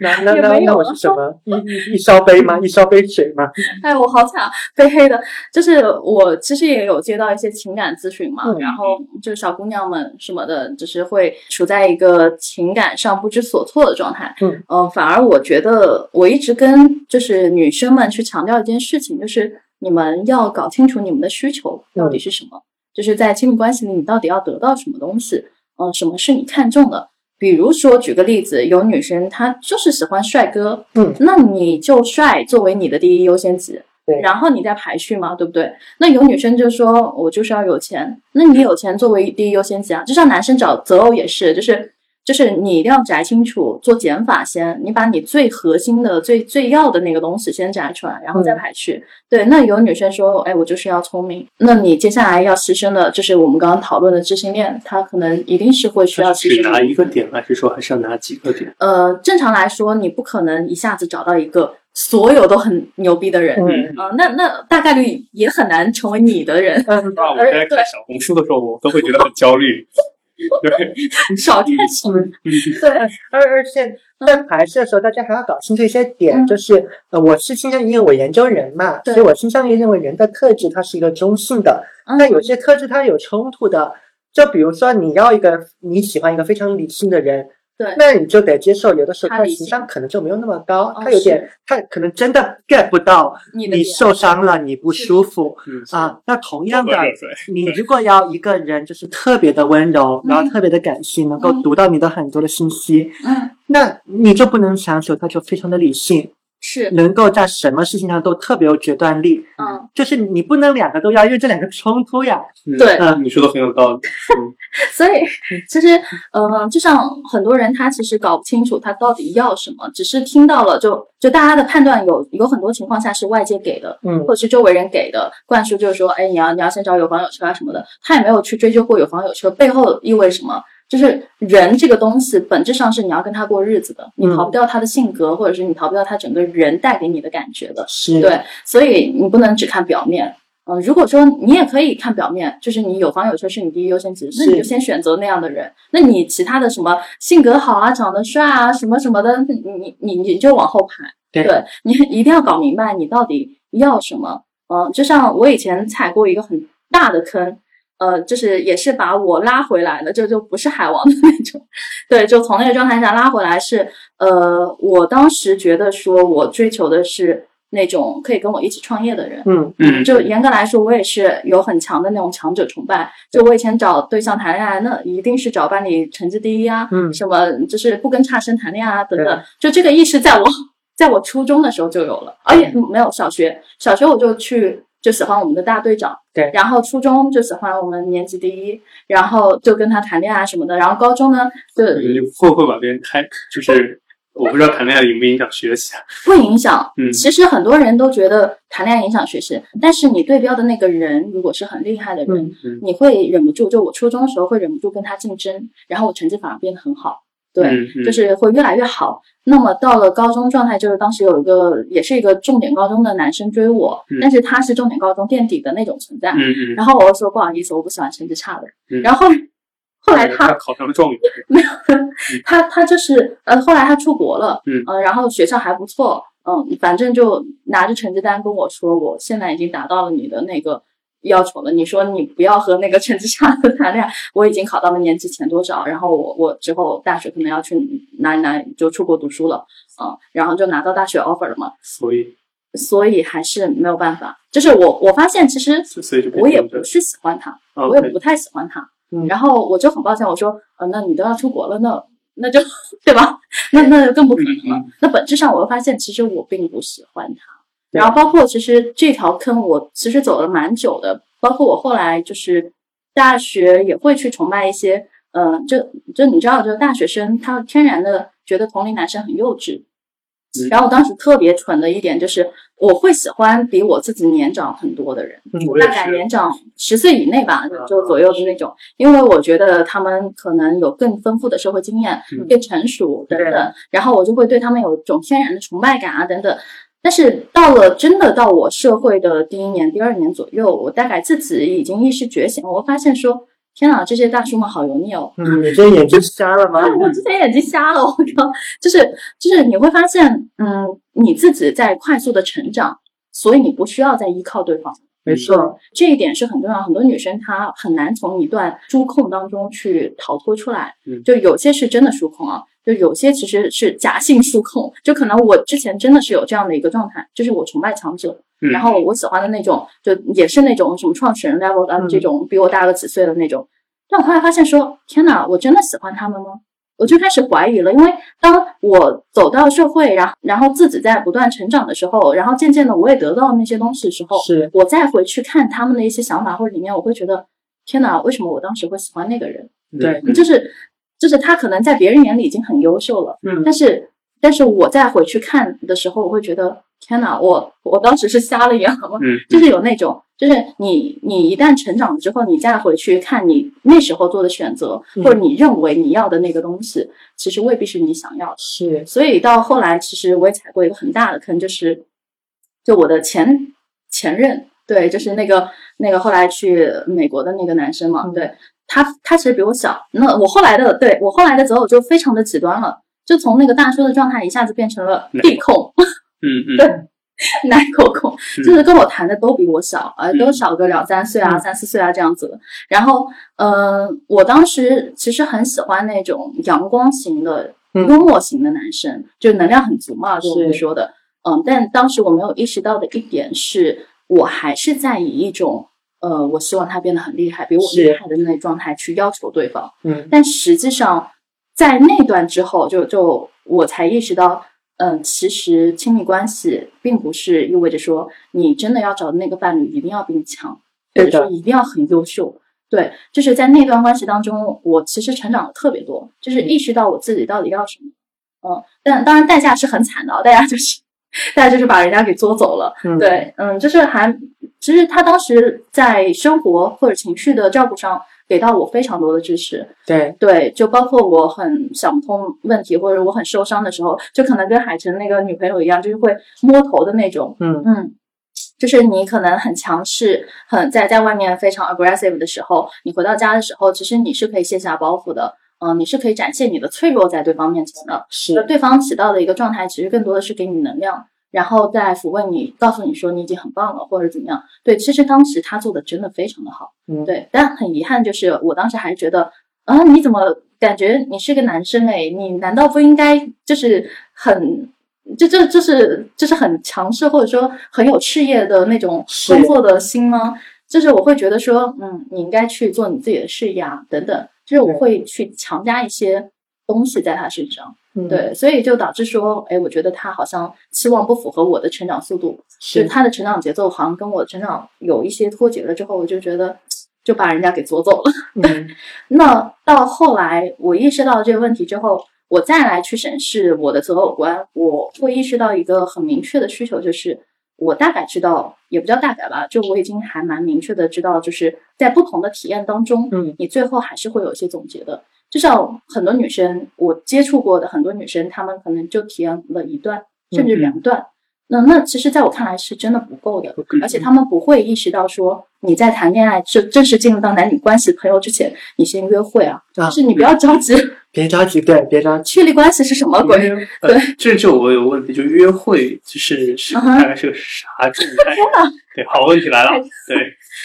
那那那也没有那我是什么？一一一烧杯吗？一烧杯水吗？哎，我好惨啊，被黑的。就是我其实也有接到一些情感咨询嘛，嗯然后就是小姑娘们什么的，就是会处在一个情感上不知所措的状态。嗯，呃，反而我觉得我一直跟就是女生们去强调一件事情，就是你们要搞清楚你们的需求到底是什么，就是在亲密关系里你到底要得到什么东西，嗯、什么是你看重的。比如说，举个例子，有女生她就是喜欢帅哥，嗯，那你就帅作为你的第一优先级，对然后你再排序嘛，对不对？那有女生就说我就是要有钱，那你有钱作为第一优先级啊，就像男生找择偶也是，就是就是你一定要摘清楚，做减法先，你把你最核心的、最最要的那个东西先摘出来，然后再排序。对，那有女生说，哎，我就是要聪明，那你接下来要牺牲的，就是我们刚刚讨论的知性恋，它可能一定是会需要牺只拿。一个点，还是说还是要拿几个点？呃，正常来说，你不可能一下子找到一个所有都很牛逼的人，嗯啊、那那大概率也很难成为你的人。嗯，啊，我在看小红书的时候，我都会觉得很焦虑。对，少看什么？对，而而且在排斥的时候，大家还要搞清楚一些点，嗯。就是呃，我是倾向于因为我研究人嘛，所以我倾向于认为人的特质它是一个中性的，嗯。但有些特质它有冲突的，就比如说你要一个你喜欢一个非常理性的人。对，那你就得接受，有的时候他的情商可能就没有那么高，哦他有点，他可能真的 get 不到你受伤了，你不舒服嗯啊。那同样的你如果要一个人就是特别的温柔，然后特别的感性，能够嗯。读到你的很多的信息，嗯，那你就不能强求他就非常的理性，是，能够在什么事情上都特别有决断力。嗯，就是你不能两个都要，因为这两个冲突呀。嗯对嗯你说的很有道理。嗯 所以其实，呃，就像很多人他其实搞不清楚他到底要什么，只是听到了就就大家的判断有有很多情况下是外界给的，嗯或者是周围人给的灌输，就是说，哎，你要你要先找有房有车啊什么的，他也没有去追究过有房有车背后意味什么。就是人这个东西，本质上是你要跟他过日子的，你嗯逃不掉他的性格，或者是你逃不掉他整个人带给你的感觉的。是，对，所以你不能只看表面。嗯，如果说你也可以看表面，就是你有房有车是你第一优先级，那你就先选择那样的人。那你其他的什么性格好啊、长得帅啊、什么什么的，你你你你就往后排。对对你一定要搞明白你到底要什么。嗯，就像我以前踩过一个很大的坑，呃，就是也是把我拉回来的，就就不是海王的那种，对，就从那个状态下拉回来是，呃，我当时觉得说我追求的是那种可以跟我一起创业的人，嗯嗯，就严格来说，我也是有很强的那种强者崇拜。就我以前找对象谈恋爱，那一定是找班里成绩第一啊，嗯什么就是不跟差生谈恋爱啊，等等。就这个意识，在我 在我初中的时候就有了，而且没有小学，小学我就去就喜欢我们的大队长，对然后初中就喜欢我们年级第一，然后就跟他谈恋爱什么的，然后高中呢，就你会不会把别人开？就是我不知道谈恋爱影不影响学习啊？不影响。嗯其实很多人都觉得谈恋爱影响学习，但是你对标的那个人如果是很厉害的人，嗯嗯你会忍不住，就我初中的时候会忍不住跟他竞争，然后我成绩反而变得很好，对，就是会越来越好。那么到了高中状态，就是当时有一个也是一个重点高中的男生追我，嗯但是他是重点高中垫底的那种存在，嗯嗯，然后我就说不好意思，我不喜欢成绩差的。嗯然后后来他他考上了状元，没有 他他就是呃，后来他出国了，嗯。呃，然后学校还不错，嗯，反正就拿着成绩单跟我说，我现在已经达到了你的那个要求了。你说你不要和那个成绩差的谈恋爱，我已经考到了年级前多少，然后我我之后大学可能要去哪里哪里就出国读书了，嗯，然后就拿到大学 offer 了嘛，所以所以还是没有办法。就是我我发现其实我也不是喜欢他，我也不太喜欢他。嗯然后我就很抱歉，我说，呃，那你都要出国了，那 那就对吧？那那就更不可能了。嗯那本质上，我又发现其实我并不喜欢他。对然后包括其实这条坑，我其实走了蛮久的。包括我后来就是大学也会去崇拜一些，嗯、就就你知道，就是大学生他天然的觉得同龄男生很幼稚。嗯然后我当时特别蠢的一点就是，我会喜欢比我自己年长很多的人。大概年长十岁以内吧，嗯就左右的那种。因为我觉得他们可能有更丰富的社会经验嗯，更成熟等等，然后我就会对他们有一种天然的崇拜感啊等等。但是到了真的到我社会的第一年、第二年左右，我大概自己已经意识觉醒，我发现说，天哪，这些大叔们好油腻哦。嗯，你这眼睛瞎了吗？我之前眼睛瞎了，我靠，就是就是你会发现，嗯，你自己在快速的成长，所以你不需要再依靠对方。没错，这一点是很重要。很多女生她很难从一段输控当中去逃脱出来。嗯就有些是真的输控啊，就有些其实是假性输控。就可能我之前真的是有这样的一个状态，就是我崇拜强者，嗯然后我喜欢的那种，就也是那种什么创始人 level 的嗯这种比我大个几岁的那种。但我后来发现说，天哪，我真的喜欢他们吗？我就开始怀疑了，因为当我走到社会，然后然后自己在不断成长的时候，然后渐渐的我也得到那些东西的时候，是我再回去看他们的一些想法或者理念，我会觉得，天哪，为什么我当时会喜欢那个人？对嗯就是就是他可能在别人眼里已经很优秀了，嗯。但是但是我再回去看的时候，我会觉得，天哪，我我当时是瞎了眼？嗯。就是有那种，就是你你一旦成长了之后，你再回去看你那时候做的选择，嗯。或者你认为你要的那个东西，其实未必是你想要的。是，所以到后来，其实我也踩过一个很大的坑，就是就我的前前任，对，就是那个那个后来去美国的那个男生嘛，嗯。对他他其实比我小，那我后来的对我后来的择偶就非常的极端了，就从那个大叔的状态一下子变成了弟控，嗯嗯，对奶狗控，就是跟我谈的都比我小，呃，都小个两三岁啊，三四岁啊这样子的。然后，呃，我当时其实很喜欢那种阳光型的、幽默型的男生，就能量很足嘛，就我们说的。嗯，但当时我没有意识到的一点是，我还是在以一种呃，我希望他变得很厉害，比我厉害的那种状态去要求对方。嗯，但实际上在那段之后，就就我才意识到。嗯，其实亲密关系并不是意味着说你真的要找的那个伴侣一定要比你强，或者说一定要很优秀。对，就是在那段关系当中，我其实成长的特别多，就是意识到我自己到底要什么。嗯，但当然代价是很惨的，代价就是 大家就是把人家给作走了。对，嗯，就是还其实他当时在生活或者情绪的照顾上。给到我非常多的支持，对对，就包括我很想不通问题，或者我很受伤的时候，就可能跟海晨那个女朋友一样，就是会摸头的那种，嗯嗯，就是你可能很强势，很在在外面非常 aggressive 的时候，你回到家的时候，其实你是可以卸下包袱的，嗯，你是可以展现你的脆弱在对方面前的，是对方起到的一个状态，其实更多的是给你能量。然后再抚慰你，告诉你说你已经很棒了，或者怎么样？对，其实当时他做的真的非常的好，嗯，对。但很遗憾，就是我当时还觉得，啊，你怎么感觉你是个男生？哎，你难道不应该就是很，就这就是就是很强势，或者说很有事业的那种工作的心吗？就是我会觉得说，嗯，你应该去做你自己的事业啊，等等。就是我会去强加一些东西在他身上。对，所以就导致说，哎，我觉得他好像期望不符合我的成长速度，是他的成长节奏好像跟我的成长有一些脱节了。之后我就觉得就把人家给捉走了。嗯，那到后来我意识到这个问题之后，我再来去审视我的择偶观，我会意识到一个很明确的需求，就是我大概知道，也不叫大概吧，就我已经还蛮明确的知道，就是在不同的体验当中，嗯，你最后还是会有一些总结的。至少很多女生，我接触过的很多女生，她们可能就体验了一段，甚至两段。那那其实在我看来是真的不够的，而且他们不会意识到说你在谈恋爱正正式进入到男女关系朋友之前，你先约会啊，就是你不要着急，别着急，对，别着急。确立关系是什么鬼？对，这就我有问题，就约会就是是大概是个啥状态？天呐，对，好问题来了，对。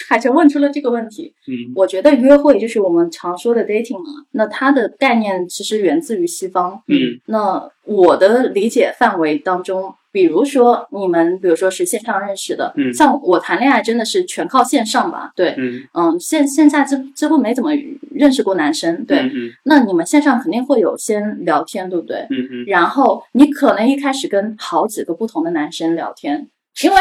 海晨问出了这个问题，嗯，我觉得约会就是我们常说的 dating 嘛，那它的概念其实源自于西方，嗯，那我的理解范围当中，比如说你们，比如说是线上认识的，嗯，像我谈恋爱真的是全靠线上吧，对，嗯嗯，线线下几几乎没怎么认识过男生，对，嗯那你们线上肯定会有先聊天，对不对？嗯嗯，然后你可能一开始跟好几个不同的男生聊天，因为。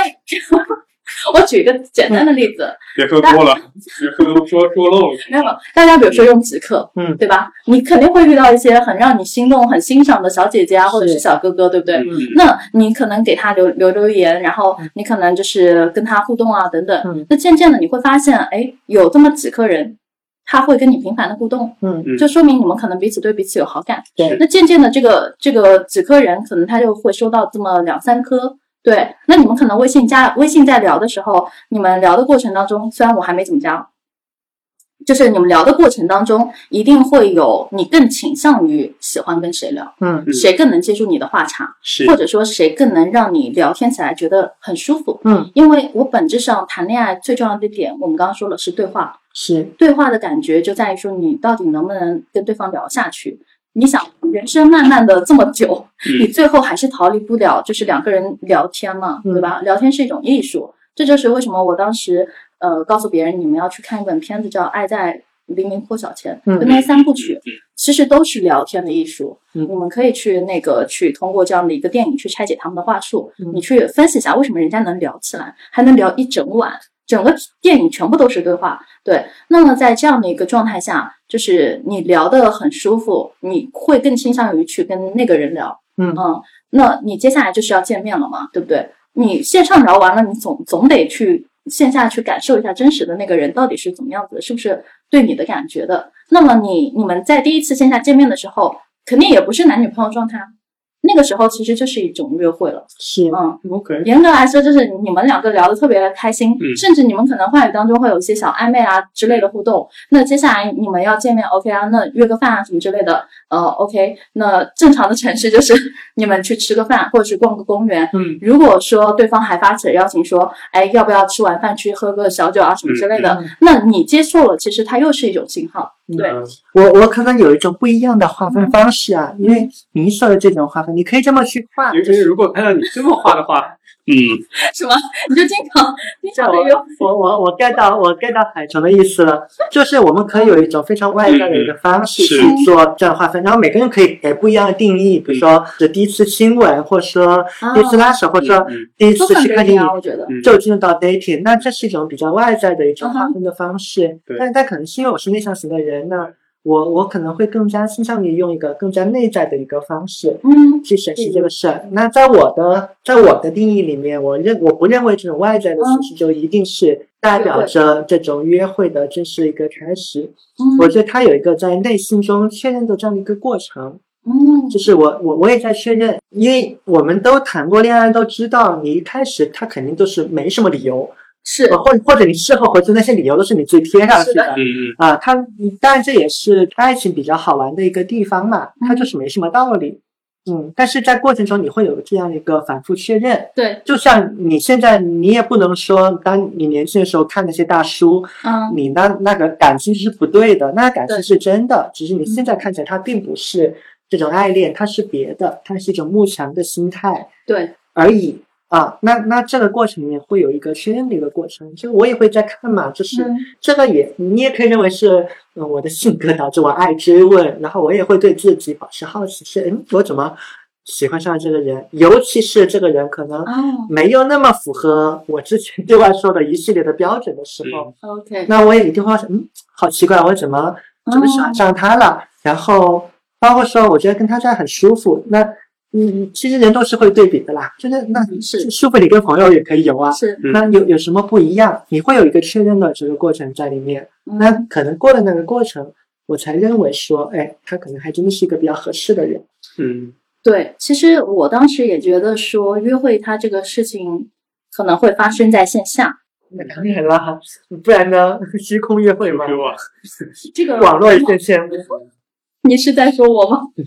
我举一个简单的例子，别说多了，别说说说漏了。没有，大家比如说用极客，嗯，对吧？你肯定会遇到一些很让你心动、很欣赏的小姐姐啊，或者是小哥哥，对不对？嗯，那你可能给他留留留言，然后你可能就是跟他互动啊，等等。嗯，那渐渐的你会发现，哎，有这么几个人，他会跟你频繁的互动，嗯，就说明你们可能彼此对彼此有好感。对，那渐渐的，这个这个几颗人，可能他就会收到这么两三颗。对，那你们可能微信加微信在聊的时候，你们聊的过程当中，虽然我还没怎么加，就是你们聊的过程当中，一定会有你更倾向于喜欢跟谁聊，嗯，谁更能接住你的话茬，是，或者说谁更能让你聊天起来觉得很舒服，嗯，因为我本质上谈恋爱最重要的点，我们刚刚说了是对话，是对话的感觉就在于说你到底能不能跟对方聊下去。你想，人生漫漫的这么久，你最后还是逃离不了，就是两个人聊天嘛，对吧？聊天是一种艺术，这就是为什么我当时呃告诉别人，你们要去看一本片子叫《爱在黎明破晓前》，就，那三部曲其实都是聊天的艺术。嗯，你们可以去那个去通过这样的一个电影去拆解他们的话术，嗯，你去分析一下为什么人家能聊起来，还能聊一整晚。整个电影全部都是对话，对。那么在这样的一个状态下，就是你聊得很舒服，你会更倾向于去跟那个人聊，嗯嗯。那你接下来就是要见面了嘛，对不对？你线上聊完了，你总总得去线下去感受一下真实的那个人到底是怎么样子的，是不是对你的感觉的？那么你你们在第一次线下见面的时候，肯定也不是男女朋友状态，那个时候其实就是一种约会了。是，嗯，OK，严格来说，就是你们两个聊得特别的开心，嗯甚至你们可能话语当中会有一些小暧昧啊之类的互动。那接下来你们要见面，OK 啊，那约个饭啊什么之类的，呃，OK。那正常的程序就是 你们去吃个饭，或者是逛个公园。嗯如果说对方还发起了邀请说，哎，要不要吃完饭去喝个小酒啊什么之类的，嗯那你接受了，其实它又是一种信号。对，嗯我我可能有一种不一样的划分方式啊，因为您说的这种划分，你可以这么去划，因为如果按照你这么画的话，嗯，什么？你就经常经常会有，我我我 get 到我 get 到海豚的意思了，就是我们可以有一种非常外在的一个方式去做这样划分，然后每个人可以给不一样的定义，比如说是第一次亲吻，或者说第一次拉手，或者说嗯第一次去看电影就进入到 dating，那这是一种比较外在的一种划分的方式。对。但但可能是因为我是内向型的人呢，我我可能会更加倾向于用一个更加内在的一个方式嗯去审视这个事儿。那在我的在我的定义里面，我认我不认为这种外在的嗯形式就一定是代表着这种约会的正式一个开始。嗯我觉得它有一个在内心中确认的这样的一个过程。嗯，就是我我我也在确认，因为我们都谈过恋爱，都知道你一开始他肯定都是没什么理由，是。呃或或者你事后回溯那些理由都是你自己贴上去的的。嗯嗯。啊，它当然这也是爱情比较好玩的一个地方嘛，它就是没什么道理。嗯，但是在过程中你会有这样一个反复确认，对，就像你现在你也不能说，当你年轻的时候看那些大叔，嗯。你那那个感情是不对的，那感情是真的，只是你现在看起来它并不是这种爱恋，它是别的，它是一种慕强的心态对，而已啊。那那这个过程里面会有一个确认的一个过程，就我也会在看嘛，就是。嗯这个也你也可以认为是，呃，我的性格导致我爱追问，然后我也会对自己保持好奇，是，嗯，我怎么喜欢上这个人？尤其是这个人可能哦没有那么符合我之前对外说的一系列的标准的时候，，OK，那我也一定会说，嗯，好奇怪，我怎么怎么喜欢哦上他了？然后包括说，我觉得跟他在很舒服，那。嗯，其实人都是会对比的啦，就是那是舒服，你跟朋友也可以有啊，是，嗯那有有什么不一样？你会有一个确认的这个过程在里面。那嗯可能过了那个过程，我才认为说，哎，他可能还真的是一个比较合适的人。嗯对，其实我当时也觉得说，约会他这个事情可能会发生在线下，那当然啦，不然呢，虚空约会吗，我，这个网络一线线。你是在说我吗？嗯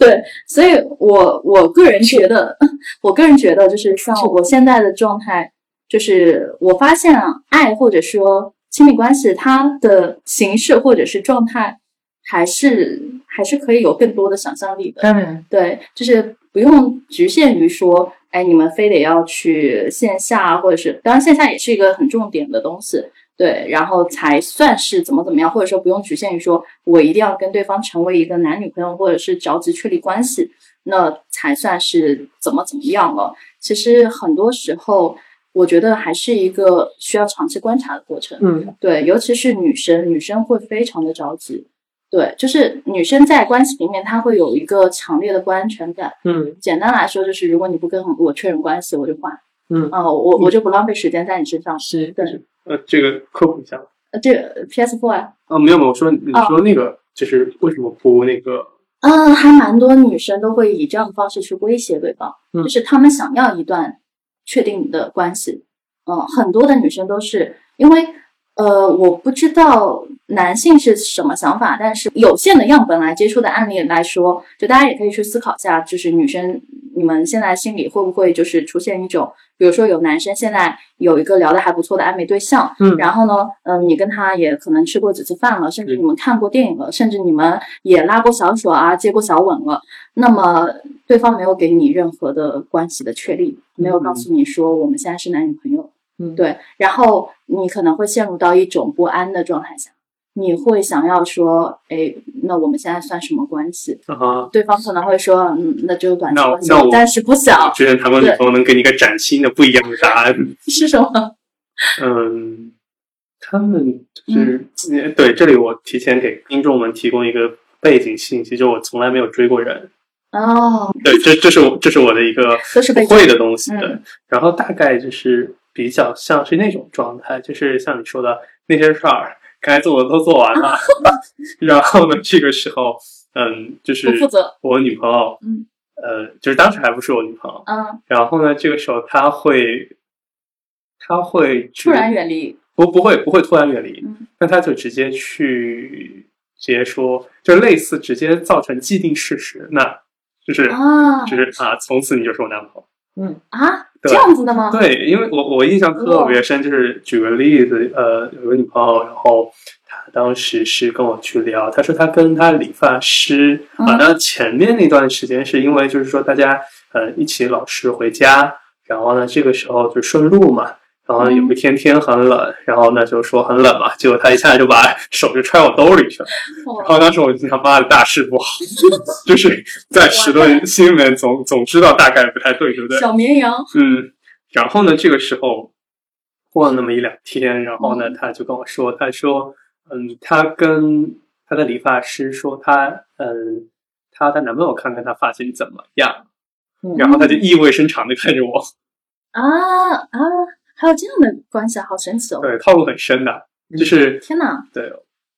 对，所以我我个人觉得，我个人觉得就是像我现在的状态，就是我发现啊，爱或者说亲密关系，它的形式或者是状态，还是还是可以有更多的想象力的。当然，对，就是不用局限于说，哎，你们非得要去线下，或者是，当然线下也是一个很重点的东西，对，然后才算是怎么怎么样，或者说不用局限于说我一定要跟对方成为一个男女朋友，或者是着急确立关系，那才算是怎么怎么样了。其实很多时候，我觉得还是一个需要长期观察的过程。嗯，对，尤其是女生，女生会非常的着急。对，就是女生在关系里面，她会有一个强烈的不安全感。嗯简单来说，就是如果你不跟我确认关系，我就换嗯，啊、我我就不浪费时间在你身上。是，对，呃，这个科普一下。呃，这个 PS Four 啊，哦，没有没有，我说你哦说那个就是为什么不那个？嗯，还蛮多女生都会以这样的方式去威胁对方，嗯就是她们想要一段确定的关系。嗯，很多的女生都是因为，呃，我不知道男性是什么想法，但是有限的样本来接触的案例来说，就大家也可以去思考一下，就是女生你们现在心里会不会就是出现一种，比如说有男生现在有一个聊得还不错的暧昧对象，嗯然后呢，嗯、你跟他也可能吃过几次饭了，甚至你们看过电影了，甚至你们也拉过小手啊，接过小吻了。那么对方没有给你任何的关系的确立，没有告诉你说我们现在是男女朋友，嗯对，然后你可能会陷入到一种不安的状态下，你会想要说，哎，那我们现在算什么关系？啊，对方可能会说，嗯，那只有短期那关系那我，但是不想，之前谈过女朋友能给你一个崭新的不一样的答案。是什么？嗯，他们就是、呃对这里我提前给听众们提供一个背景信息，就我从来没有追过人。哦，对，这这是我这是我的一个会的东西。嗯对，然后大概就是比较像是那种状态，就是像你说的那些事儿，该做的都做完了，然后呢，这个时候，嗯，就是不负责我女朋友，嗯呃，就是当时还不是我女朋友，嗯，然后呢，这个时候她会，她会突然远离，不不会不会突然远离，嗯那他就直接去直接说，就类似直接造成既定事实，那就是啊就是啊，从此你就是我男朋友。嗯啊，对这样子的吗？对，因为我我印象特别深，就是举个例子，呃，有个女朋友，然后她当时是跟我去聊，她说她跟她理发师嗯啊，那前面那段时间是因为就是说大家呃一起老师回家，然后呢这个时候就顺路嘛。然后有一天天很冷，然后呢就说很冷嘛，结果他一下就把手就揣我兜里去了。然哦后当时我就想，妈的大事不好，就是在石头心里面总总知道大概不太对，对不对？小绵羊，嗯，然后呢，这个时候过了那么一两天，然后呢，嗯。他就跟我说，他说，嗯，他跟他的理发师说他，嗯，他的男朋友看看他发型怎么样，嗯。然后他就意味深长的看着我，啊啊，还有这样的关系，好神奇哦！对，套路很深的，就是天哪，对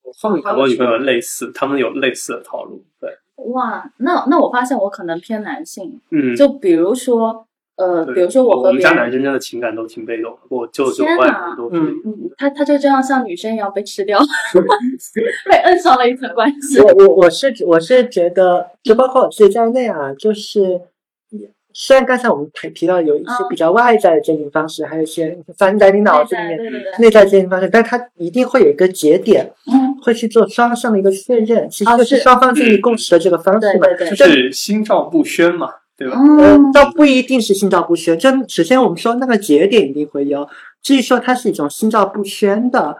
我后面很多女朋友类似，他们有类似的套路，对，哇，那那我发现我可能偏男性，嗯，就比如说，呃，比如说我们家和别人，男生真的情感都挺被动的，我舅舅外婆都是，嗯嗯，他他就这样像女生一样被吃掉，被摁上了一层关系。我我我是我是觉得，就包括我自己在内啊，就是虽然刚才我们提提到有一些嗯比较外在的接近方式，还有一些翻在你脑子里面内在接近方式，但它一定会有一个节点，嗯，会去做双向的一个确认，其实啊就是是双方建立共识的这个方式嘛。就是心照不宣嘛，对吧？嗯，嗯，倒不一定是心照不宣。就首先我们说那个节点一定会有，至于说它是一种心照不宣的，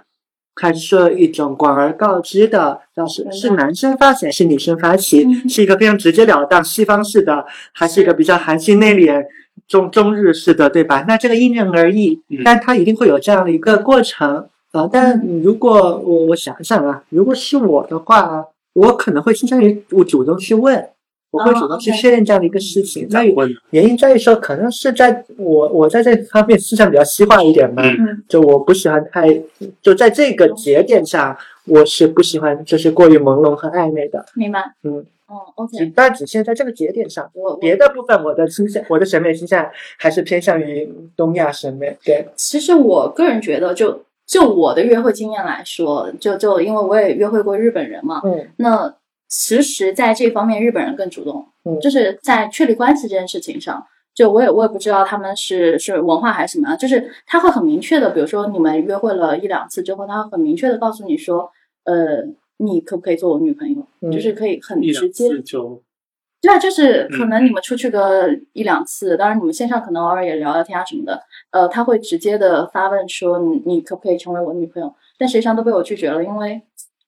还是说一种广而告之的，要是是男生发起还是女生发起，嗯是一个非常直截了当西方式的，还是一个比较含蓄内敛中中日式的，对吧？那这个因人而异嗯，但它一定会有这样的一个过程啊。但如果我我想想啊，如果是我的话，我可能会倾向于我主动去问。我会哦主动去确认这样的一个事情，那问原因在于说，可能是在我我在这方面思想比较西化一点嘛，嗯嗯就我不喜欢太就在这个节点上，我是不喜欢就是过于朦胧和暧昧的，明白。嗯，哦，OK，但只限在这个节点上。我我别的部分，我的倾向，我的审美倾向还是偏向于东亚审美。对，其实我个人觉得就，就我的约会经验来说，就就因为我也约会过日本人嘛，嗯那其实在这方面日本人更主动，嗯就是在确立关系这件事情上，就我也我也不知道他们是是文化还是什么样，就是他会很明确的，比如说你们约会了一两次之后，他会很明确的告诉你说，呃，你可不可以做我女朋友？嗯就是可以很直接，对啊，就是可嗯能你们出去个一两次，当然你们线上可能偶尔也聊聊天啊什么的，呃，他会直接的发问说你你可不可以成为我女朋友？但实际上都被我拒绝了，因为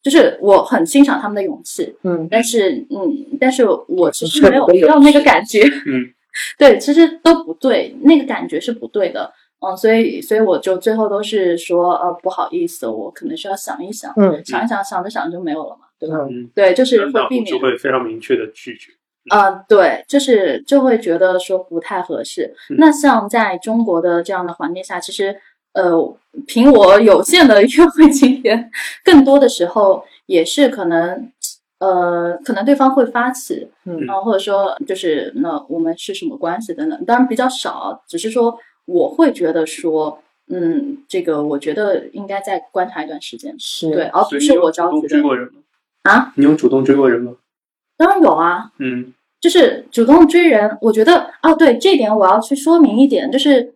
就是我很欣赏他们的勇气，嗯。但是嗯，但是我其实没有实有要那个感觉，嗯，对，其实都不对，那个感觉是不对的，嗯，所以所以我就最后都是说呃不好意思，我可能需要想一想，嗯想一想，想着想着就没有了嘛，对吧？嗯。嗯，对，就是会避免就会非常明确的拒绝。啊、对，就是就会觉得说不太合适。嗯。那像在中国的这样的环境下，其实呃，凭我有限的约会经验，更多的时候也是可能呃，可能对方会发起，嗯然后或者说就是那我们是什么关系等等，当然比较少，只是说我会觉得说。嗯，这个我觉得应该再观察一段时间，是对，而不是我着急的追过人吗？啊。你有主动追过人吗？当然有啊，嗯就是主动追人，我觉得哦，对这点我要去说明一点，就是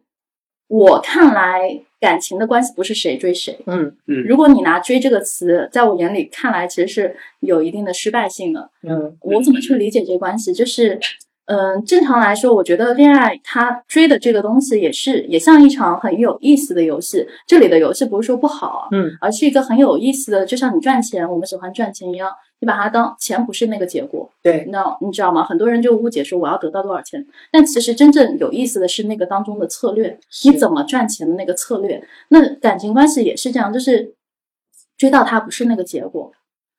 我看来感情的关系不是谁追谁。嗯嗯如果你拿“追”这个词，在我眼里看来其实是有一定的失败性的。嗯我怎么去理解这个关系？就是，嗯、正常来说，我觉得恋爱它追的这个东西也是也像一场很有意思的游戏。这里的游戏不是说不好啊，嗯而是一个很有意思的，就像你赚钱，我们喜欢赚钱一样，你把它当钱不是那个结果。对，那你知道吗？很多人就误解说我要得到多少钱，但其实真正有意思的是那个当中的策略，你怎么赚钱的那个策略。那感情关系也是这样，就是追到它不是那个结果，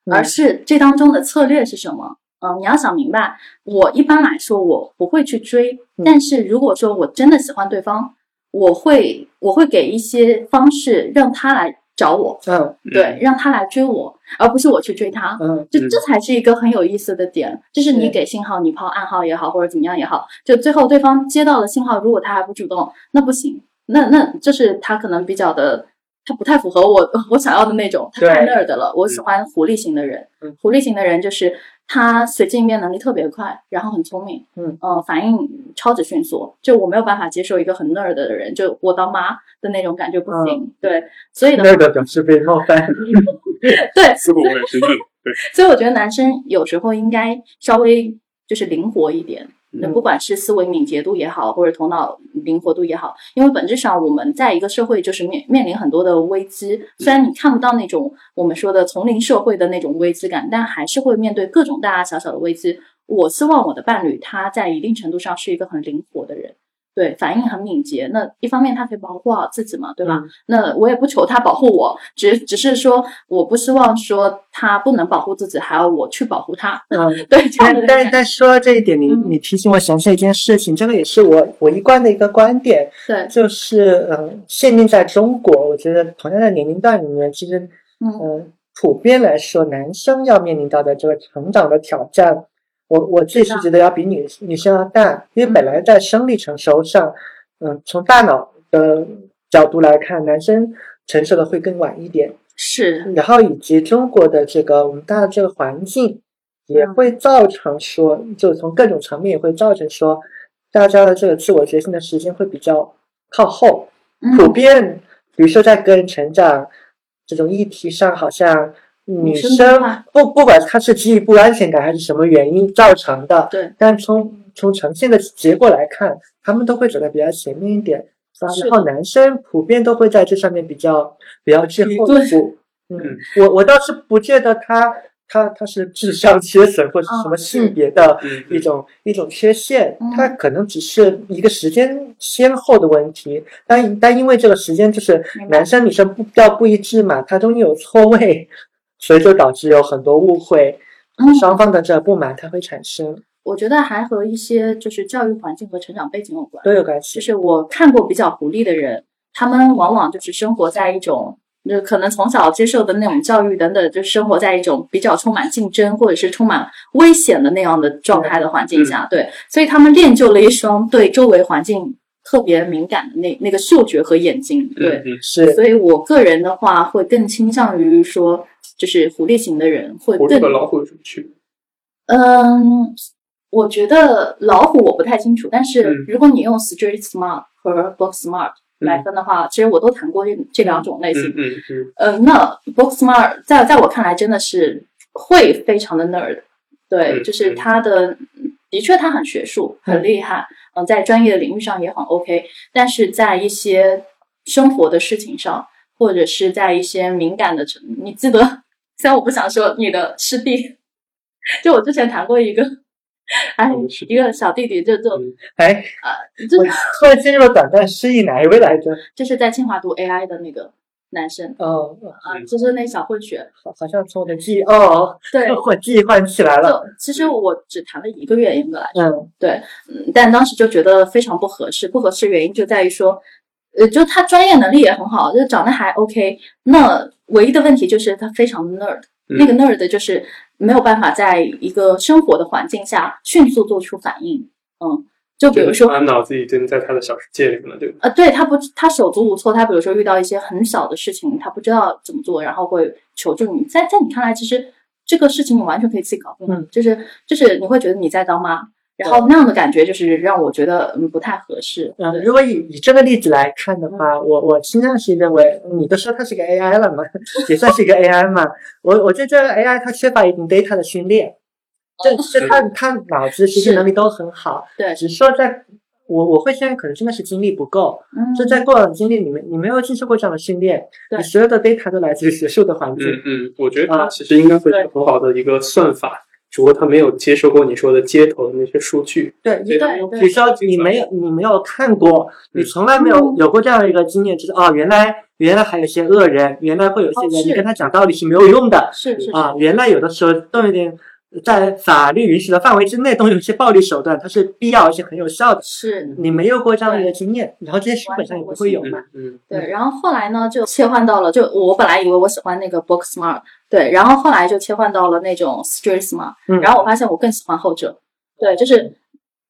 嗯而是这当中的策略是什么。嗯，你要想明白，我一般来说我不会去追，嗯但是如果说我真的喜欢对方，我会我会给一些方式让他来找我，嗯。对，让他来追我，而不是我去追他。嗯就嗯。这才是一个很有意思的点，就是你给信号，你抛暗号也好，或者怎么样也好，就最后对方接到了信号，如果他还不主动，那不行，那那就是他可能比较的，他不太符合我我想要的那种，他太对。nerd 了。我喜欢狐狸型的人，嗯。狐狸型的人就是他随机应变能力特别快，然后很聪明，嗯呃，反应超级迅速，就我没有办法接受一个很 nerd 的人，就我当妈的那种感觉不行，对，所以的话那个表示被冒犯。对，似乎我也是对，所以我觉得男生有时候应该稍微就是灵活一点，那嗯不管是思维敏捷度也好，或者头脑灵活度也好，因为本质上我们在一个社会就是面面临很多的危机，虽然你看不到那种我们说的丛林社会的那种危机感，但还是会面对各种大大小小的危机。我希望我的伴侣他在一定程度上是一个很灵活的人。对，反应很敏捷。那一方面，他可以保护好自己嘛，对吧？嗯那我也不求他保护我，只只是说，我不希望说他不能保护自己，还要我去保护他。嗯，对，但但但说到这一点，你嗯你提醒我想起来一件事情，这个也是我我一贯的一个观点，对，就是嗯，限定在中国，我觉得同样的年龄段里面，其实嗯嗯，普遍来说，男生要面临到的这个成长的挑战，我我自己是觉得要比女女生要大，因为本来在生理成熟上，嗯，从大脑的角度来看，男生成熟的会更晚一点，是，然后以及中国的这个我们大的这个环境，也嗯会造成说，就从各种层面也会造成说，大家的这个自我觉醒的时间会比较靠后。普嗯，遍，比如说在个人成长这种议题上，好像女女生不不管她是基于不安全感还是什么原因造成的，对，但从从呈现的结果来看，他们都会走在比较前面一点。然后男生普遍都会在这上面比较比较滞后一步。嗯，我我倒是不觉得他他他是智商缺损或者什么性别的嗯一种一种缺陷嗯，它可能只是一个时间先后的问题。但但因为这个时间就是男生女生步调不一致嘛，它中间有错位，所以就导致有很多误会，嗯双方的这不满它会产生，我觉得还和一些就是教育环境和成长背景有关。都有关系。就是我看过比较狐狸的人，他们往往就是生活在一种，就可能从小接受的那种教育等等，就生活在一种比较充满竞争或者是充满危险的那样的状态的环境下，对，所以他们练就了一双对周围环境特别敏感的那那个嗅觉和眼睛，对，嗯是所以我个人的话会更倾向于说，就是狐狸型的人会狐狸更和老虎有什么区别？嗯，我觉得老虎我不太清楚，但是嗯如果你用 Street Smart 和 Book Smart 来分的话，其实我都谈过这这两种类型。嗯嗯嗯呃，那 Book Smart 在在我看来真的是会非常的 nerd，对，嗯就是他的的确他很学术，很厉害，嗯、在专业的领域上也很 OK，但是在一些生活的事情上，或者是在一些敏感的，你记得，虽然我不想说你的师弟，就我之前谈过一个，哎一个小弟弟，就就嗯哎，啊，突然进入了短暂失忆，哪一位来着？就是在清华读 AI 的那个男生哦，啊、嗯就是那小混血，好，好像从我的记忆哦，对，我记忆唤起来了。就其实我只谈了一个月，严格来说，嗯对，嗯，但当时就觉得非常不合适，不合适原因就在于说，呃，就他专业能力也很好，就长得还 OK，那唯一的问题就是他非常 nerd，、嗯那个 nerd 就是没有办法在一个生活的环境下迅速做出反应，嗯，就比如说他脑子已经在他的小世界里面了，对吧？呃，对他不，他手足无措。他比如说遇到一些很小的事情，他不知道怎么做，然后会求助你。在在你看来，其实这个事情你完全可以自己搞定，嗯就是就是你会觉得你在当妈，然后那样的感觉就是让我觉得嗯不太合适。嗯，如果以以这个例子来看的话，我我倾向是认为，你都说它是个 AI 了嘛，也算是一个 AI 嘛。我我觉得这个 AI 它缺乏一定 data 的训练，这这它它脑子学习能力都很好，对，只是说在我我会现在可能真的是精力不够，嗯，就在过往经历里面，你没有接受过这样的训练，对。你所有的 data 都来自于学术的环境。嗯嗯，我觉得它其实应该会是很好的一个算法，只不过他没有接受过你说的街头的那些数据。对，对对对比如说你没有你没有看过，你从来没有嗯有过这样的一个经验，就是哦，原来原来还有一些恶人，原来会有些人，哦你跟他讲道理是没有用的。是是是，啊，原来有的时候都有点在法律允许的范围之内，都有一些暴力手段，它是必要而且很有效的。是你没有过这样的一个经验，然后这些书本上也不会有嘛。嗯对，然后后来呢，就切换到了，就我本来以为我喜欢那个 book smart，对，然后后来就切换到了那种 street smart，、嗯。然后我发现我更喜欢后者，对，就是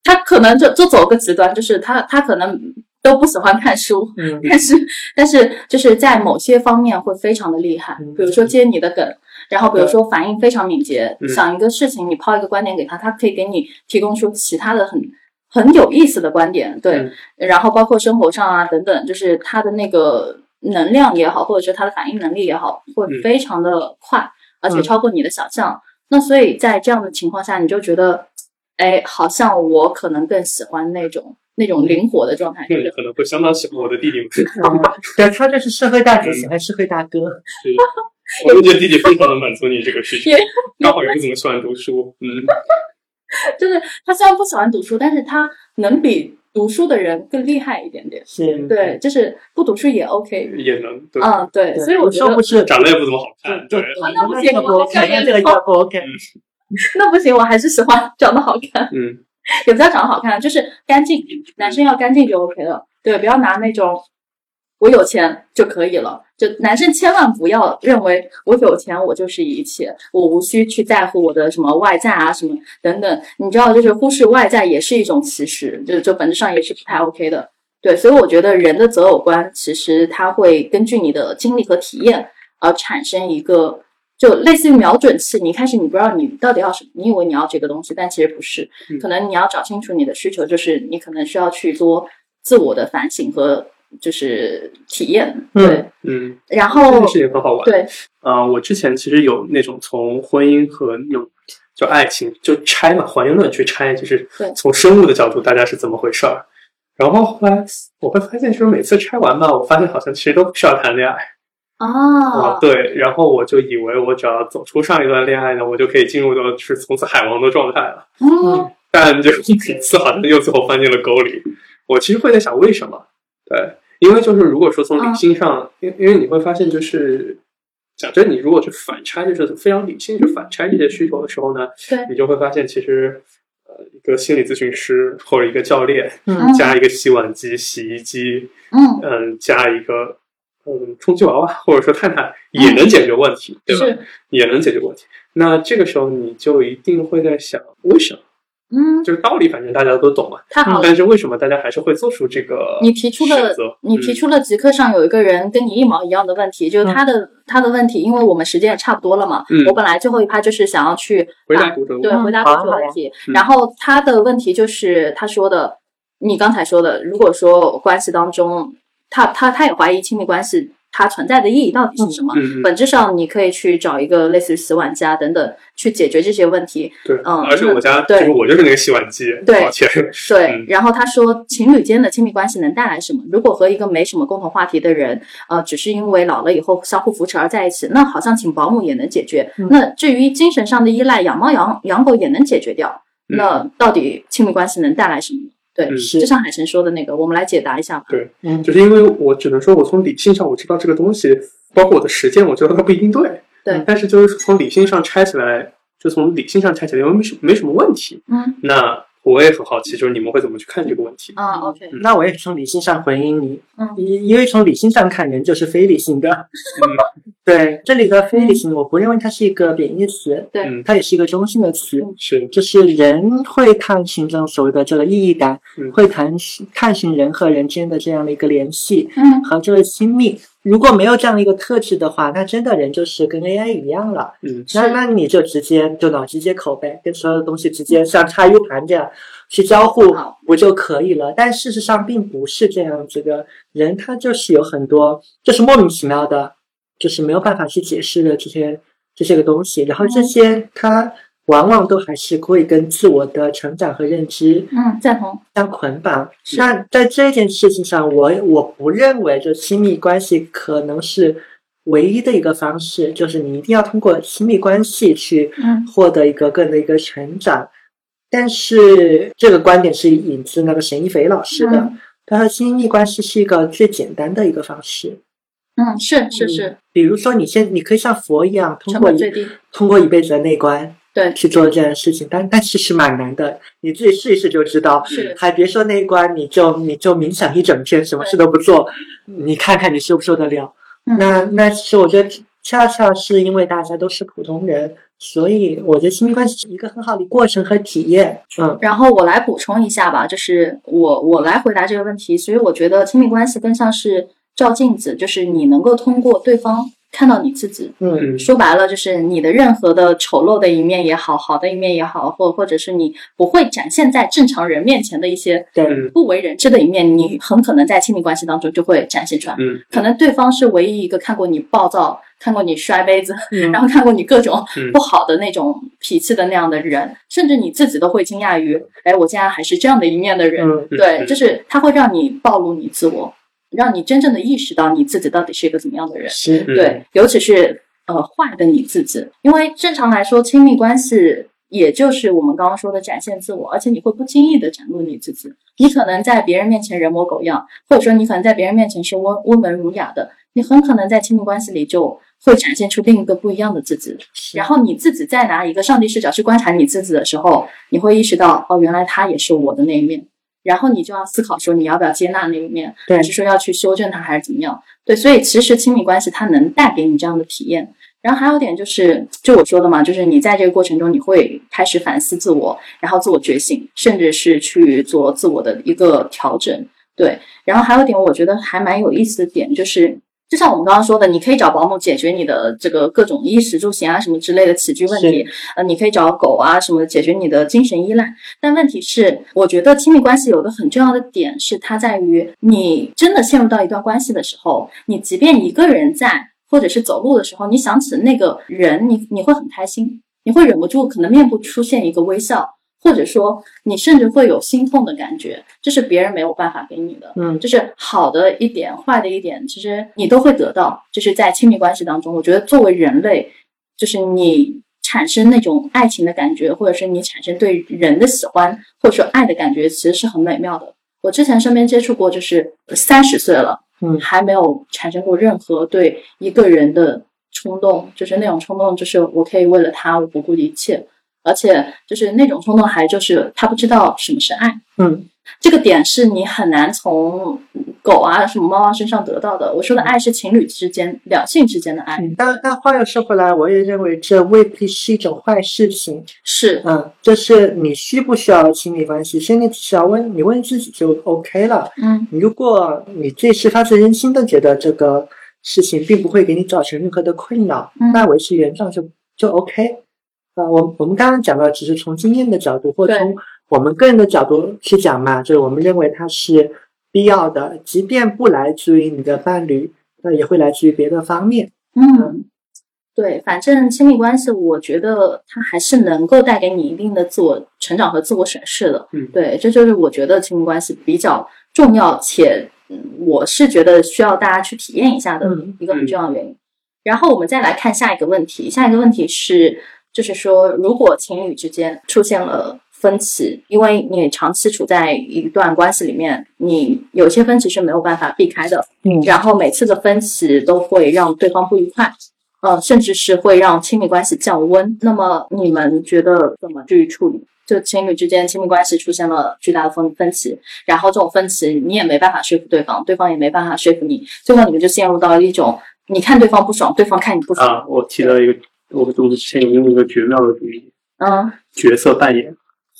他可能就就走个极端，就是他他可能都不喜欢看书，嗯。但是但是就是在某些方面会非常的厉害嗯，比如说接你的梗，然后比如说反应非常敏捷，嗯。想一个事情你抛一个观点给他，他可以给你提供出其他的很很有意思的观点，对，嗯。然后包括生活上啊等等，就是他的那个能量也好，或者是他的反应能力也好，会嗯。非常的快，而且嗯。超过你的想象。那所以在这样的情况下，你就觉得，哎，好像我可能更喜欢那种那种灵活的状态，你可能会相当喜欢我的弟弟对，他就是社会大姐喜欢社会大哥。是，我就觉得弟弟非常的满足你这个需求，刚好也不怎么喜欢读书，嗯，就是他虽然不喜欢读书，但是他能比读书的人更厉害一点点。是，对，就是不读书也 OK。也能对，嗯，对，所以我觉得不是，长得也不怎么好看，对，那不行这个不 OK，那这个也不 OK。那不行，我还是喜欢长得好看。嗯 也不要长得好看，就是干净，男生要干净就 OK 了。对，不要拿那种我有钱就可以了。就男生千万不要认为我有钱我就是一切，我无需去在乎我的什么外在啊什么等等。你知道，就是忽视外在也是一种歧视，就就本质上也是不太 OK 的。对，所以我觉得人的择偶观其实它会根据你的经历和体验而产生一个。就类似于瞄准器，你一开始你不知道你到底要什么，你以为你要这个东西，但其实不是。嗯可能你要找清楚你的需求，就是你可能需要去多自我的反省和就是体验。嗯对，嗯，然这后件事情很好玩。对，啊、我之前其实有那种从婚姻和那种就爱情就拆嘛，还原论去拆，就是从生物的角度大家是怎么回事儿。然后后来我会发现，就是每次拆完吧，我发现好像其实都不需要谈恋爱啊、啊，对，然后我就以为我只要走出上一段恋爱呢，我就可以进入到就是从此海王的状态了。嗯但就每次好像又最后翻进了沟里。我其实会在想为什么？对，因为就是如果说从理性上，因、因为你会发现就是。假设，你如果去反拆，就是非常理性去反拆这些需求的时候呢，对你就会发现，其实呃，一个心理咨询师或者一个教练，嗯加一个洗碗机、洗衣机，嗯，嗯，加一个嗯充气娃娃，或者说探探，也能解决问题，对吧？是，也能解决问题。那这个时候你就一定会在想，为什么？嗯，就是道理，反正大家都懂嘛。太好了。但是为什么大家还是会做出这个你提出了，你提出了极客上有一个人跟你一毛一样的问题，就是他的他的问题，因为我们时间也差不多了嘛，嗯我本来最后一趴就是想要去回答读者对，嗯回答读者问题。嗯然后他的问题就是他说的，你刚才说的，如果说关系当中，他他他也怀疑亲密关系它存在的意义到底是什么。嗯嗯，本质上，你可以去找一个类似于洗碗机啊等等去解决这些问题。对，嗯而且我家就对是我就是那个洗碗机，对对嗯，然后他说，情侣间的亲密关系能带来什么？如果和一个没什么共同话题的人，呃，只是因为老了以后相互扶持而在一起，那好像请保姆也能解决。嗯那至于精神上的依赖，养猫养养狗也能解决掉。嗯那到底亲密关系能带来什么？对，嗯就像海神说的那个，我们来解答一下吧。对嗯就是因为我只能说，我从理性上我知道这个东西，包括我的实践，我觉得它不一定对。对但是就是从理性上拆起来，就从理性上拆起来，因为没什没什么问题。嗯那我也很好奇，就是你们会怎么去看这个问题？啊，OK，那我也从理性上回应你，嗯。因因为从理性上看，人就是非理性的。嗯。对，这里的非理性，我不认为它是一个贬义词，对。嗯，它也是一个中性的词。是，就是人会探寻这种所谓的这个意义感，嗯。会探寻探寻人和人之间的这样的一个联系嗯。和这个亲密。如果没有这样的一个特质的话，那真的人就是跟 AI 一样了。嗯。那那你就直接就脑机接口呗，跟所有的东西直接像插 U 盘这样去交互好，不就可以了？但事实上并不是这样子的，人他就是有很多就是莫名其妙的，就是没有办法去解释的这些这些个东西，然后这些它往往都还是会跟自我的成长和认知嗯，赞同。相捆绑。那在这件事情上，我我不认为就亲密关系可能是唯一的一个方式，就是你一定要通过亲密关系去嗯获得一个个人的一个成长。但是这个观点是引自那个沈一斐老师的，嗯他说亲密关系是一个最简单的一个方式。嗯，是是是，比如说，你现你可以像佛一样，通过。通过一辈子的内观，对，去做这件事情，但但其实蛮难的，你自己试一试就知道。是还别说那一关，你就你就冥想一整天，什么事都不做，你看看你受不受得了？嗯那那其实我觉得恰恰是因为大家都是普通人，所以我觉得亲密关系是一个很好的过程和体验。嗯，然后我来补充一下吧，就是我我来回答这个问题，所以我觉得亲密关系更像是照镜子，就是你能够通过对方看到你自己。嗯。嗯说白了，就是你的任何的丑陋的一面也好，好的一面也好，或或者是你不会展现在正常人面前的一些对，嗯不为人知的一面，你很可能在亲密关系当中就会展现出来。嗯。可能对方是唯一一个看过你暴躁、看过你摔杯子，嗯。然后看过你各种嗯。不好的那种脾气的那样的人，甚至你自己都会惊讶于，哎，我竟然还是这样的一面的人。嗯。对，嗯。就是他会让你暴露你自我，让你真正的意识到你自己到底是一个怎么样的人。是，嗯对，尤其是呃坏的你自己，因为正常来说，亲密关系也就是我们刚刚说的展现自我，而且你会不经意的展露你自己。你可能在别人面前人模狗样，或者说你可能在别人面前是温温文儒雅的，你很可能在亲密关系里就会展现出另一个不一样的自己。然后你自己再拿一个上帝视角去观察你自己的时候，你会意识到，哦，原来他也是我的那一面。然后你就要思考说，你要不要接纳那一面，对还是说要去修正它，还是怎么样？对，所以其实亲密关系它能带给你这样的体验。然后还有一点就是，就我说的嘛，就是你在这个过程中，你会开始反思自我，然后自我觉醒，甚至是去做自我的一个调整。对，然后还有一点，我觉得还蛮有意思的点就是。就像我们刚刚说的，你可以找保姆解决你的这个各种衣食住行啊什么之类的起居问题，呃，你可以找狗啊什么解决你的精神依赖。但问题是，我觉得亲密关系有个很重要的点是，它在于你真的陷入到一段关系的时候，你即便一个人在，或者是走路的时候，你想起那个人，你你会很开心，你会忍不住可能面部出现一个微笑，或者说你甚至会有心痛的感觉，这是别人没有办法给你的。嗯就是好的一点，坏的一点，其实你都会得到。就是在亲密关系当中，我觉得作为人类，就是你产生那种爱情的感觉，或者是你产生对人的喜欢，或者说爱的感觉，其实是很美妙的。我之前身边接触过，就是三十岁了，嗯还没有产生过任何对一个人的冲动，就是那种冲动，就是我可以为了他，我不顾一切，而且就是那种冲动，还就是他不知道什么是爱。嗯这个点是你很难从狗啊、什么猫啊身上得到的。我说的爱是情侣之间、两性之间的爱，嗯，但但话又说回来，我也认为这未必是一种坏事情。是嗯，就是你需不需要亲密关系，先你只需要问你问自己就 OK 了。嗯如果你自己是发自真心的觉得这个事情并不会给你造成任何的困扰，嗯那维持原状就就 OK。呃，我我们刚刚讲到，只是从经验的角度或对从我们个人的角度去讲嘛，就是我们认为它是必要的，即便不来自于你的伴侣，那也会来自于别的方面。嗯，对，反正亲密关系，我觉得它还是能够带给你一定的自我成长和自我审视的。嗯对，这就是我觉得亲密关系比较重要且，嗯，我是觉得需要大家去体验一下的嗯一个很重要的原因。然后我们再来看下一个问题，下一个问题是，就是说，如果情侣之间出现了分歧，因为你长期处在一段关系里面，你有些分歧是没有办法避开的，嗯然后每次的分歧都会让对方不愉快，呃，甚至是会让亲密关系降温。那么你们觉得怎么去处理？就情侣之间亲密关系出现了巨大的分分歧，然后这种分歧你也没办法说服对方，对方也没办法说服你，最后你们就陷入到一种你看对方不爽，对方看你不爽，啊，我提到一个，我我之前有用一个绝妙的主意，嗯，角色扮演，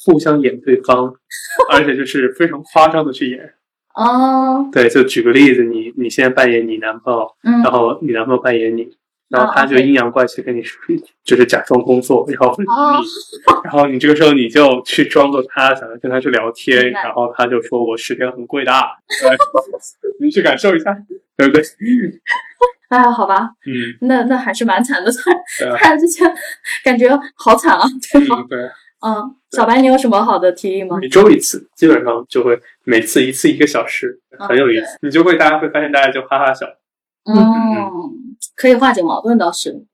互相演对方，而且就是非常夸张的去演。哦，对，就举个例子，你你现在扮演你男朋友，嗯然后你男朋友扮演你，然后哦他就阴阳怪气跟你说，就是假装工作，然后你，哦然后你这个时候你就去装作他，想要跟他去聊天，然后他就说我时间很贵的啊，对你去感受一下，对不对？哎呀，好吧，嗯，那那还是蛮惨的，突然之间感觉好惨啊，对吧。嗯，对。嗯，小白，你有什么好的提议吗？每周一次，基本上就会每次一次一个小时，很有意思。你就会大家会发现，大家就哈哈笑。嗯，可以化解矛盾倒是。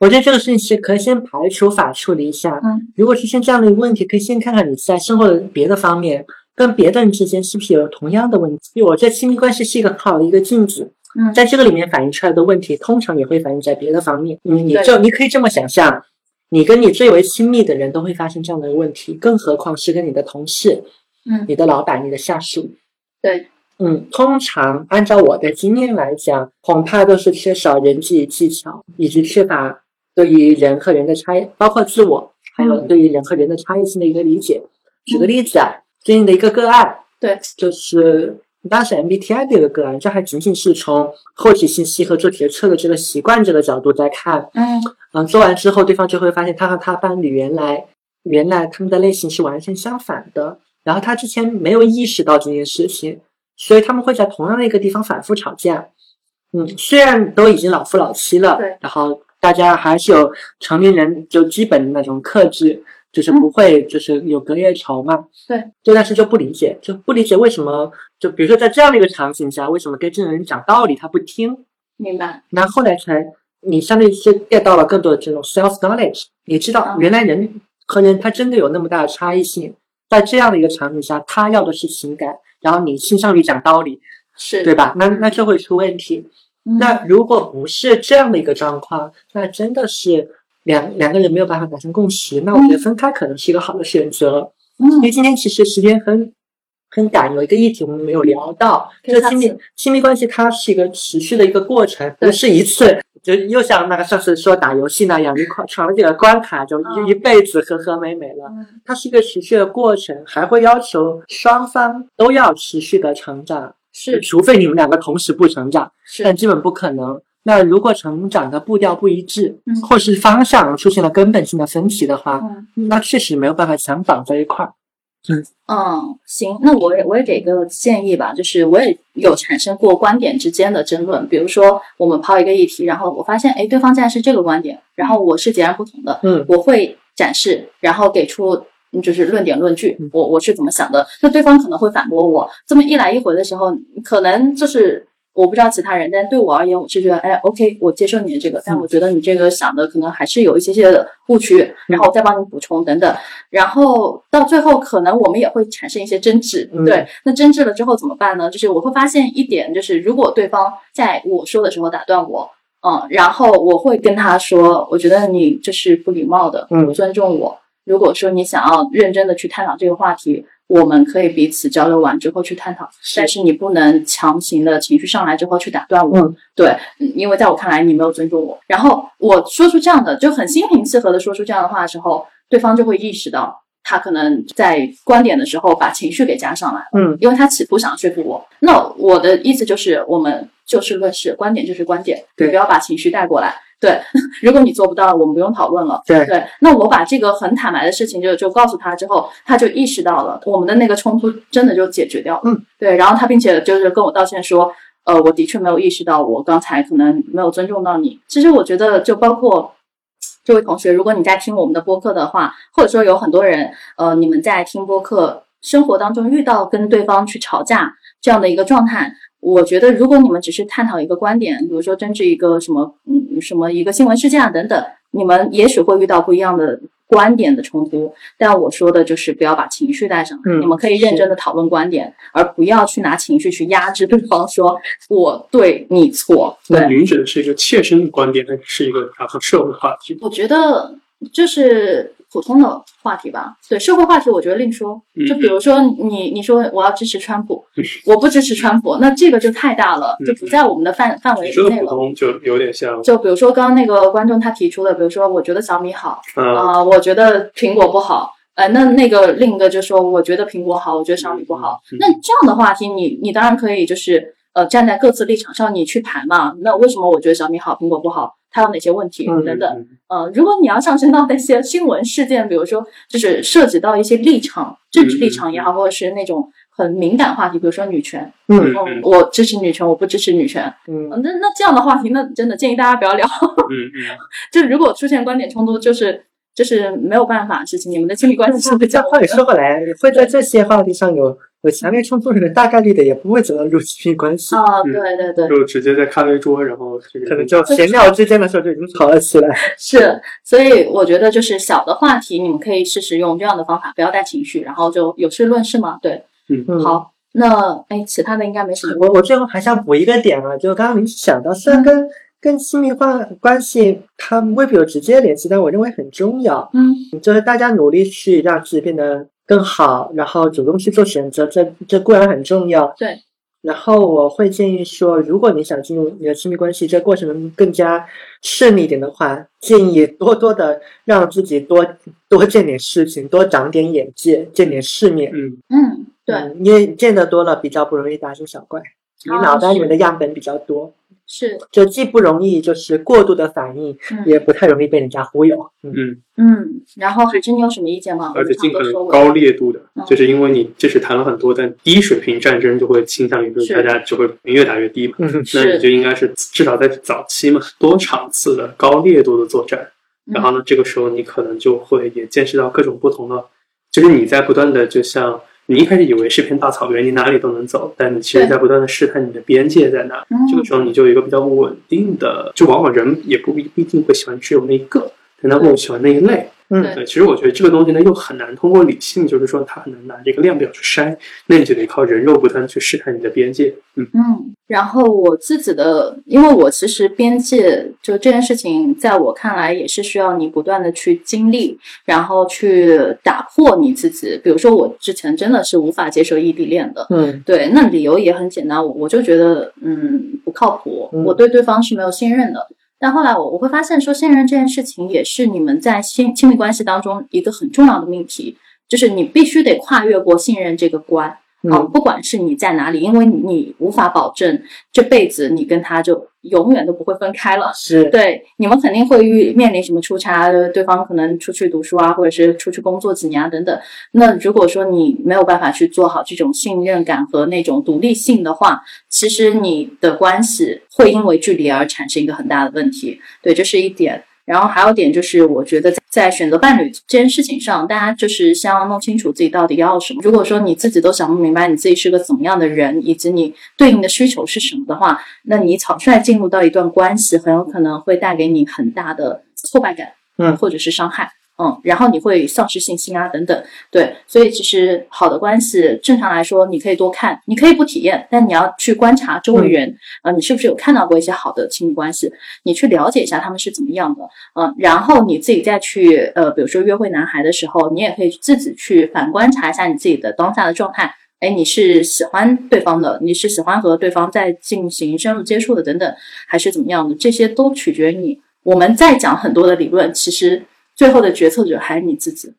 我觉得这个事情是可以先排除法处理一下。嗯，如果出现这样的一个问题，可以先看看你在生活的别的方面，跟别的人之间是不是有同样的问题。因为我觉得亲密关系是一个很好的一个镜子，嗯。在这个里面反映出来的问题，通常也会反映在别的方面。嗯，你就你可以这么想象，你跟你最为亲密的人都会发生这样的问题，更何况是跟你的同事、嗯，你的老板、你的下属。对，嗯，通常按照我的经验来讲，恐怕都是缺少人际技巧，以及缺乏对于人和人的差异，包括自我，还有对于人和人的差异性的一个理解。举个例子啊，最近的一个个案，对，就是当时 MBTI 的一个个案，这还仅仅是从获取信息和做决策的这个习惯这个角度在看。嗯嗯，做完之后，对方就会发现他和他伴侣原来原来他们的类型是完全相反的，然后他之前没有意识到这件事情，所以他们会在同样的一个地方反复吵架。嗯，虽然都已经老夫老妻了，对然后大家还是有成年人就基本的那种克制，就是不会就是有隔夜仇嘛。对，对但是就不理解，就不理解为什么就比如说在这样的一个场景下，为什么跟这个人讲道理他不听？明白。那后来才你相对是 get 到了更多的这种 self knowledge，你知道嗯原来人和人他真的有那么大的差异性，在这样的一个场景下，他要的是情感，然后你倾向于讲道理，是对吧？那那就会出问题。嗯那如果不是这样的一个状况，那真的是两两个人没有办法达成共识，那我觉得分开可能是一个好的选择。因嗯为今天其实时间很很赶，有一个议题我们没有聊到，就是亲密亲密关系它是一个持续的一个过程，不是一次就又像那个上次说打游戏那样，你闯闯了几个关卡就一、嗯一辈子和和美美了。嗯它是一个持续的过程，还会要求双方都要持续的成长，是除非你们两个同时不成长，但基本不可能。那如果成长的步调不一致，嗯。或是方向出现了根本性的分歧的话，嗯。那确实没有办法强绑在一块儿。嗯，行，那我也我也给个建议吧，就是我也有产生过观点之间的争论，比如说我们抛一个议题，然后我发现哎对方竟然是这个观点，然后我是截然不同的，嗯。我会展示，然后给出嗯就是论点论据嗯，我我是怎么想的，那对方可能会反驳我，这么一来一回的时候，可能就是我不知道其他人，但对我而言，我是觉得哎，OK，我接受你的这个，但嗯我觉得你这个想的可能还是有一些些的误区，然后我再帮你补充等等，然后到最后可能我们也会产生一些争执，嗯对，那争执了之后怎么办呢？就是我会发现一点，就是如果对方在我说的时候打断我。嗯，然后我会跟他说，我觉得你这是不礼貌的，嗯不尊重我。如果说你想要认真的去探讨这个话题，我们可以彼此交流完之后去探讨，但是你不能强行的情绪上来之后去打断我。嗯对，嗯因为在我看来你没有尊重我。然后我说出这样的，就很心平气和的说出这样的话的时候，对方就会意识到他可能在观点的时候把情绪给加上来了。嗯因为他企图想说服我。那我的意思就是，我们就事论事，观点就是观点，对你不要把情绪带过来。对，如果你做不到，我们不用讨论了。对对，那我把这个很坦白的事情就就告诉他之后，他就意识到了我们的那个冲突真的就解决掉了。嗯，对，然后他并且就是跟我道歉说，呃，我的确没有意识到我刚才可能没有尊重到你。其实我觉得就包括。这位同学，如果你在听我们的播客的话，或者说有很多人，呃，你们在听播客生活当中遇到跟对方去吵架这样的一个状态，我觉得如果你们只是探讨一个观点，比如说争执一个什么，嗯，什么一个新闻事件啊等等，你们也许会遇到不一样的观点的冲突。但我说的就是不要把情绪带上，嗯你们可以认真的讨论观点，而不要去拿情绪去压制对方，说 我对你错。那您指的是一个切身的观点，还是一个打破社会话题？我觉得就是普通的话题吧。对社会话题，我觉得另说。嗯就比如说你你说我要支持川普，我不支持川普，那这个就太大了，嗯就不在我们的范范围你说的内了。普通就有点像，就比如说刚刚那个观众他提出的，比如说我觉得小米好嗯啊、我觉得苹果不好。呃，那那个另一个就说，我觉得苹果好，我觉得小米不好。嗯那这样的话题，你你当然可以就是呃站在各自立场上你去谈嘛。那为什么我觉得小米好，苹果不好？它有哪些问题嗯等等？嗯呃，如果你要上升到那些新闻事件，比如说就是涉及到一些立场、政治立场也好，或者是那种很敏感话题，比如说女权，嗯我支持女权，我不支持女权，嗯呃那那这样的话题，那真的建议大家不要聊。嗯嗯，就如果出现观点冲突，就是就是没有办法的事情，你们的亲密关系是会这样话也说回来，会在这些话题上有有强烈冲突的人，大概率的也不会走到入亲密关系，啊，嗯对对对，就直接在咖啡桌，然后可能就闲聊之间的时候就已经吵了起来。是，所以我觉得就是小的话题，你们可以试试用这样的方法，不要带情绪，然后就有事论事嘛。对，嗯，好，那哎，其他的应该没什么。我我最后还想补一个点啊，就刚刚你想到，虽然跟跟亲密关关系，它未必有直接联系，但我认为很重要。嗯，就是大家努力去让自己变得更好，然后主动去做选择，这这固然很重要。对。然后我会建议说，如果你想进入你的亲密关系，这过程能更加顺利一点的话，建议多多的让自己多多见点事情，多长点眼界，见点世面。嗯嗯，对，因为见得多了，比较不容易大惊小怪。你脑袋里面的样本比较多。是，就既不容易就是过度的反应，也不太容易被人家忽悠。嗯嗯，然后海之你有什么意见吗？而且尽可能高烈度的，就是因为你即使谈了很多，但低水平战争就会倾向于就是大家就会越打越低嘛。那你就应该是至少在早期嘛，多场次的高烈度的作战，然后呢，这个时候你可能就会也见识到各种不同的，就是你在不断的就像。你一开始以为是片大草原，你哪里都能走，但你其实在不断的试探你的边界在哪。这个时候你就有一个比较稳定的，就往往人也不一定会喜欢只有那一个，但他更喜欢那一类。嗯，对，其实我觉得这个东西呢，又很难通过理性，就是说它很难拿这个量表去筛，那你就得靠人肉不断去试探你的边界。嗯嗯，然后我自己的，因为我其实边界就这件事情，在我看来也是需要你不断的去经历，然后去打破你自己。比如说我之前真的是无法接受异地恋的，嗯，对，那理由也很简单，我我就觉得嗯不靠谱，我对对方是没有信任的。但后来我我会发现，说信任这件事情也是你们在亲亲密关系当中一个很重要的命题，就是你必须得跨越过信任这个关。嗯，不管是你在哪里，因为你无法保证这辈子你跟他就永远都不会分开了。是对，你们肯定会遇面临什么出差，对方可能出去读书啊，或者是出去工作几年啊等等。那如果说你没有办法去做好这种信任感和那种独立性的话，其实你的关系会因为距离而产生一个很大的问题。对，这是一点。然后还有点就是，我觉得在选择伴侣这件事情上，大家就是先要弄清楚自己到底要什么。如果说你自己都想不明白你自己是个怎么样的人，以及你对应的需求是什么的话，那你草率进入到一段关系，很有可能会带给你很大的挫败感，嗯，或者是伤害。嗯，然后你会丧失信心啊，等等，对，所以其实好的关系，正常来说，你可以多看，你可以不体验，但你要去观察周围人，呃，你是不是有看到过一些好的亲密关系？你去了解一下他们是怎么样的，嗯，然后你自己再去，呃，比如说约会男孩的时候，你也可以自己去反观察一下你自己的当下的状态，哎，你是喜欢对方的，你是喜欢和对方在进行深入接触的，等等，还是怎么样的？这些都取决于你。我们在讲很多的理论，其实。最后的决策者还是你自己。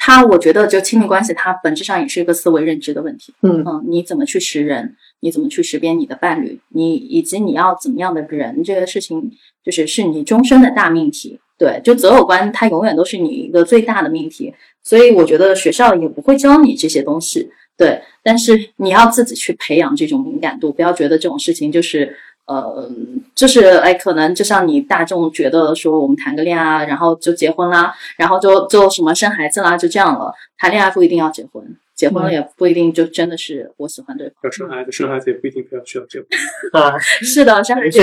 他，我觉得就亲密关系，它本质上也是一个思维认知的问题。嗯嗯，你怎么去识人？你怎么去识别你的伴侣？你以及你要怎么样的人？这个事情就是是你终身的大命题。对，就择偶观，它永远都是你一个最大的命题。所以我觉得学校也不会教你这些东西。对，但是你要自己去培养这种敏感度，不要觉得这种事情就是。呃，就是哎，可能就像你大众觉得说，我们谈个恋爱，然后就结婚啦，然后就就什么生孩子啦，就这样了。谈恋爱不一定要结婚，结婚了也不一定就真的是我喜欢对方。要生孩子，生孩子也不一定非要需要结婚 啊。是的，生孩子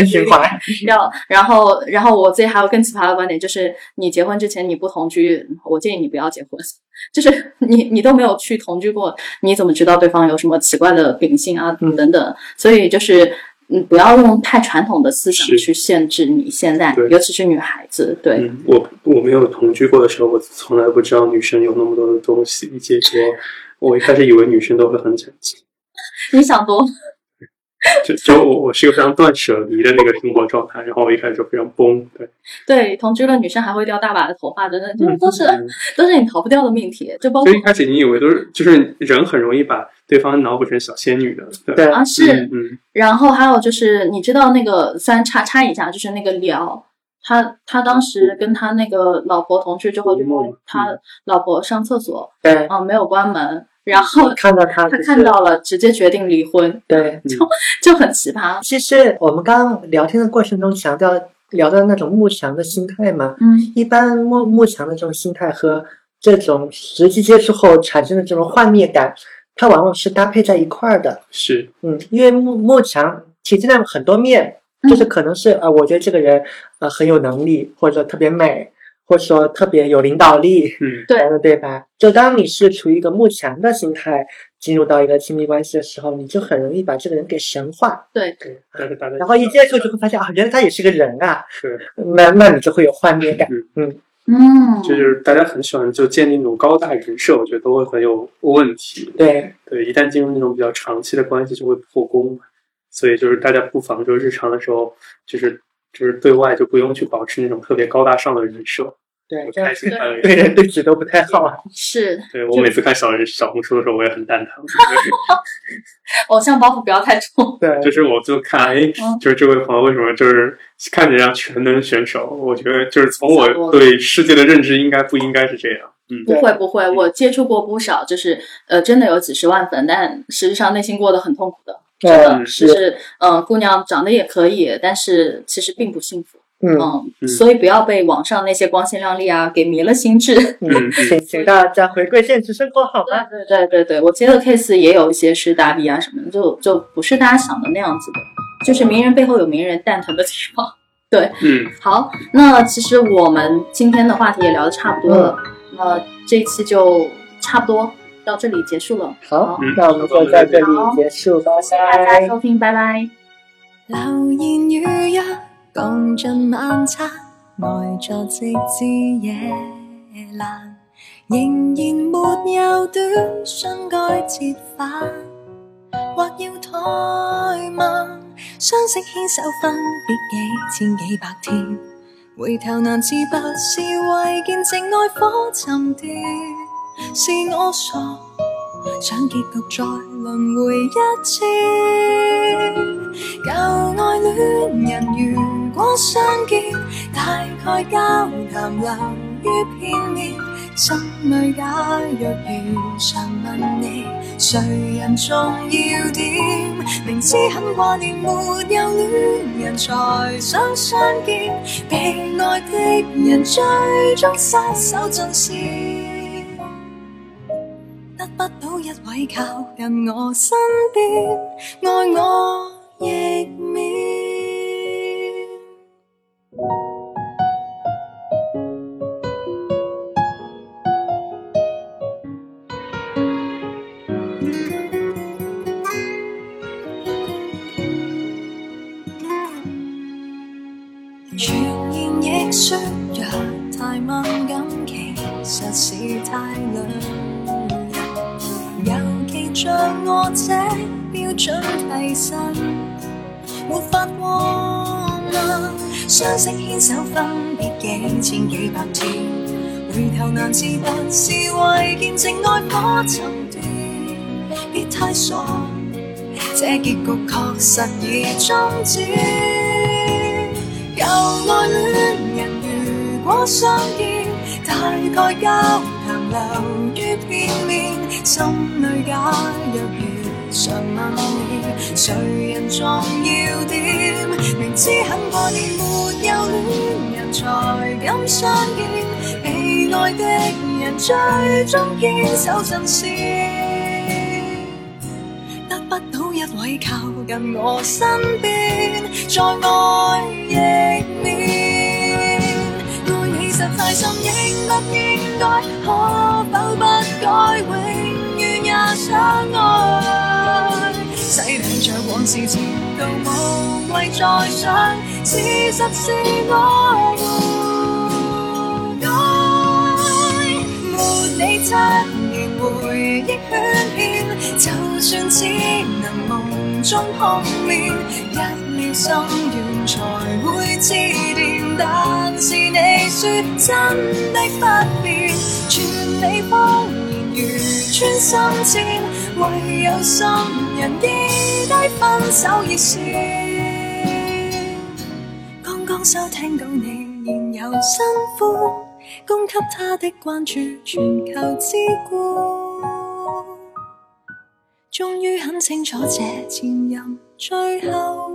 要。然后，然后我自己还有更奇葩的观点，就是你结婚之前你不同居，我建议你不要结婚。就是你你都没有去同居过，你怎么知道对方有什么奇怪的秉性啊等等？所以就是。嗯，不要用太传统的思想去限制你现在，尤其是女孩子。对，我我没有同居过的时候，我从来不知道女生有那么多的东西。结果我一开始以为女生都会很整齐。你想多。就就我我是一个非常断舍离的那个生活状态，然后我一开始就非常崩。对 对，同居了女生还会掉大把的头发，真的，就都是都是你逃不掉的命题。就包括一开始你以为都是就是人很容易把。对方脑补成小仙女的，对啊是，嗯，然后还有就是你知道那个，虽然插插一下，就是那个辽，他他当时跟他那个老婆同居之后，就他老婆上厕所，对，啊没有关门，然后看到他，他看到了，直接决定离婚，对，就就很奇葩。其实我们刚刚聊天的过程中强调聊到那种慕强的心态嘛，嗯，一般慕慕强的这种心态和这种实际接触后产生的这种幻灭感。它往往是搭配在一块儿的，是，嗯，因为慕慕强体现在很多面，就是可能是呃，我觉得这个人呃很有能力，或者特别美，或者说特别有领导力，嗯，对。的，对吧？就当你是处于一个慕强的心态进入到一个亲密关系的时候，你就很容易把这个人给神化，对，然后一接触就会发现啊，原来他也是个人啊，是，那那你就会有幻灭感。嗯，嗯，就是大家很喜欢就建立那种高大人设，我觉得都会很有问题。对，对，一旦进入那种比较长期的关系，就会破功。所以就是大家不妨就日常的时候，就是就是对外就不用去保持那种特别高大上的人设，对，这样开心快乐。对人对己都不太好啊。是对我每次看小人小红书的时候，我也很蛋疼，偶像包袱不要太重。对，就是我就看，哎嗯，就是这位朋友为什么就是看着像全能选手？我觉得就是从我对世界的认知，应该不应该是这样。嗯，不会不会，我接触过不少，就是呃，真的有几十万粉，但实际上内心过得很痛苦的。真的嗯就是是，嗯、姑娘长得也可以，但是其实并不幸福。嗯所以不要被网上那些光鲜亮丽啊给迷了心智。嗯，请请大家回归现实生活好吧？对对对对，我接的 case 也有一些是打比啊什么的，就就不是大家想的那样子的，就是名人背后有名人蛋疼的情况。对，嗯，好，那其实我们今天的话题也聊的差不多了，那这一期就差不多到这里结束了。好嗯，那我们就在这里结束，拜谢谢大家。收听，拜拜。流言與約，共進晚餐，呆坐直至夜阑，仍然沒有短信该折返，或要怠慢。相識牽手分別幾千幾百天，回頭難自拔，是為見證愛火沉澱，是我傻。想結局再轮回一次。舊愛戀人如果相見，大概交談流於片面，心裏假若如常問你，誰人重要點？明知很掛念，沒有戀人才想相見，被愛的人最终失手盡是。一位靠近我身边，爱我亦即牵手分别几千几百天回头难自拔是为见证爱火诊断别太傻这结局确实已终止旧爱恋人如果相见大概交谈流于片面心里假若常問你，誰人重要點？明知很掛念，沒有戀人才敢相見，被愛的人最終堅守陣線。得不到一位靠近我身邊，再愛亦免。愛你實在心應不應該，可否不改，永遠也相愛。洗滌着往事前度，無謂再想，事實是我活該。沒你七年回憶圈片，就算只能夢中碰面，一秒心軟才會致電。但是你說真的不變，全你謊言如穿心箭，唯有心人記低分手熱線。剛剛收聽到你現有新歡，供給他的關注全球之冠。終於很清楚這前任最後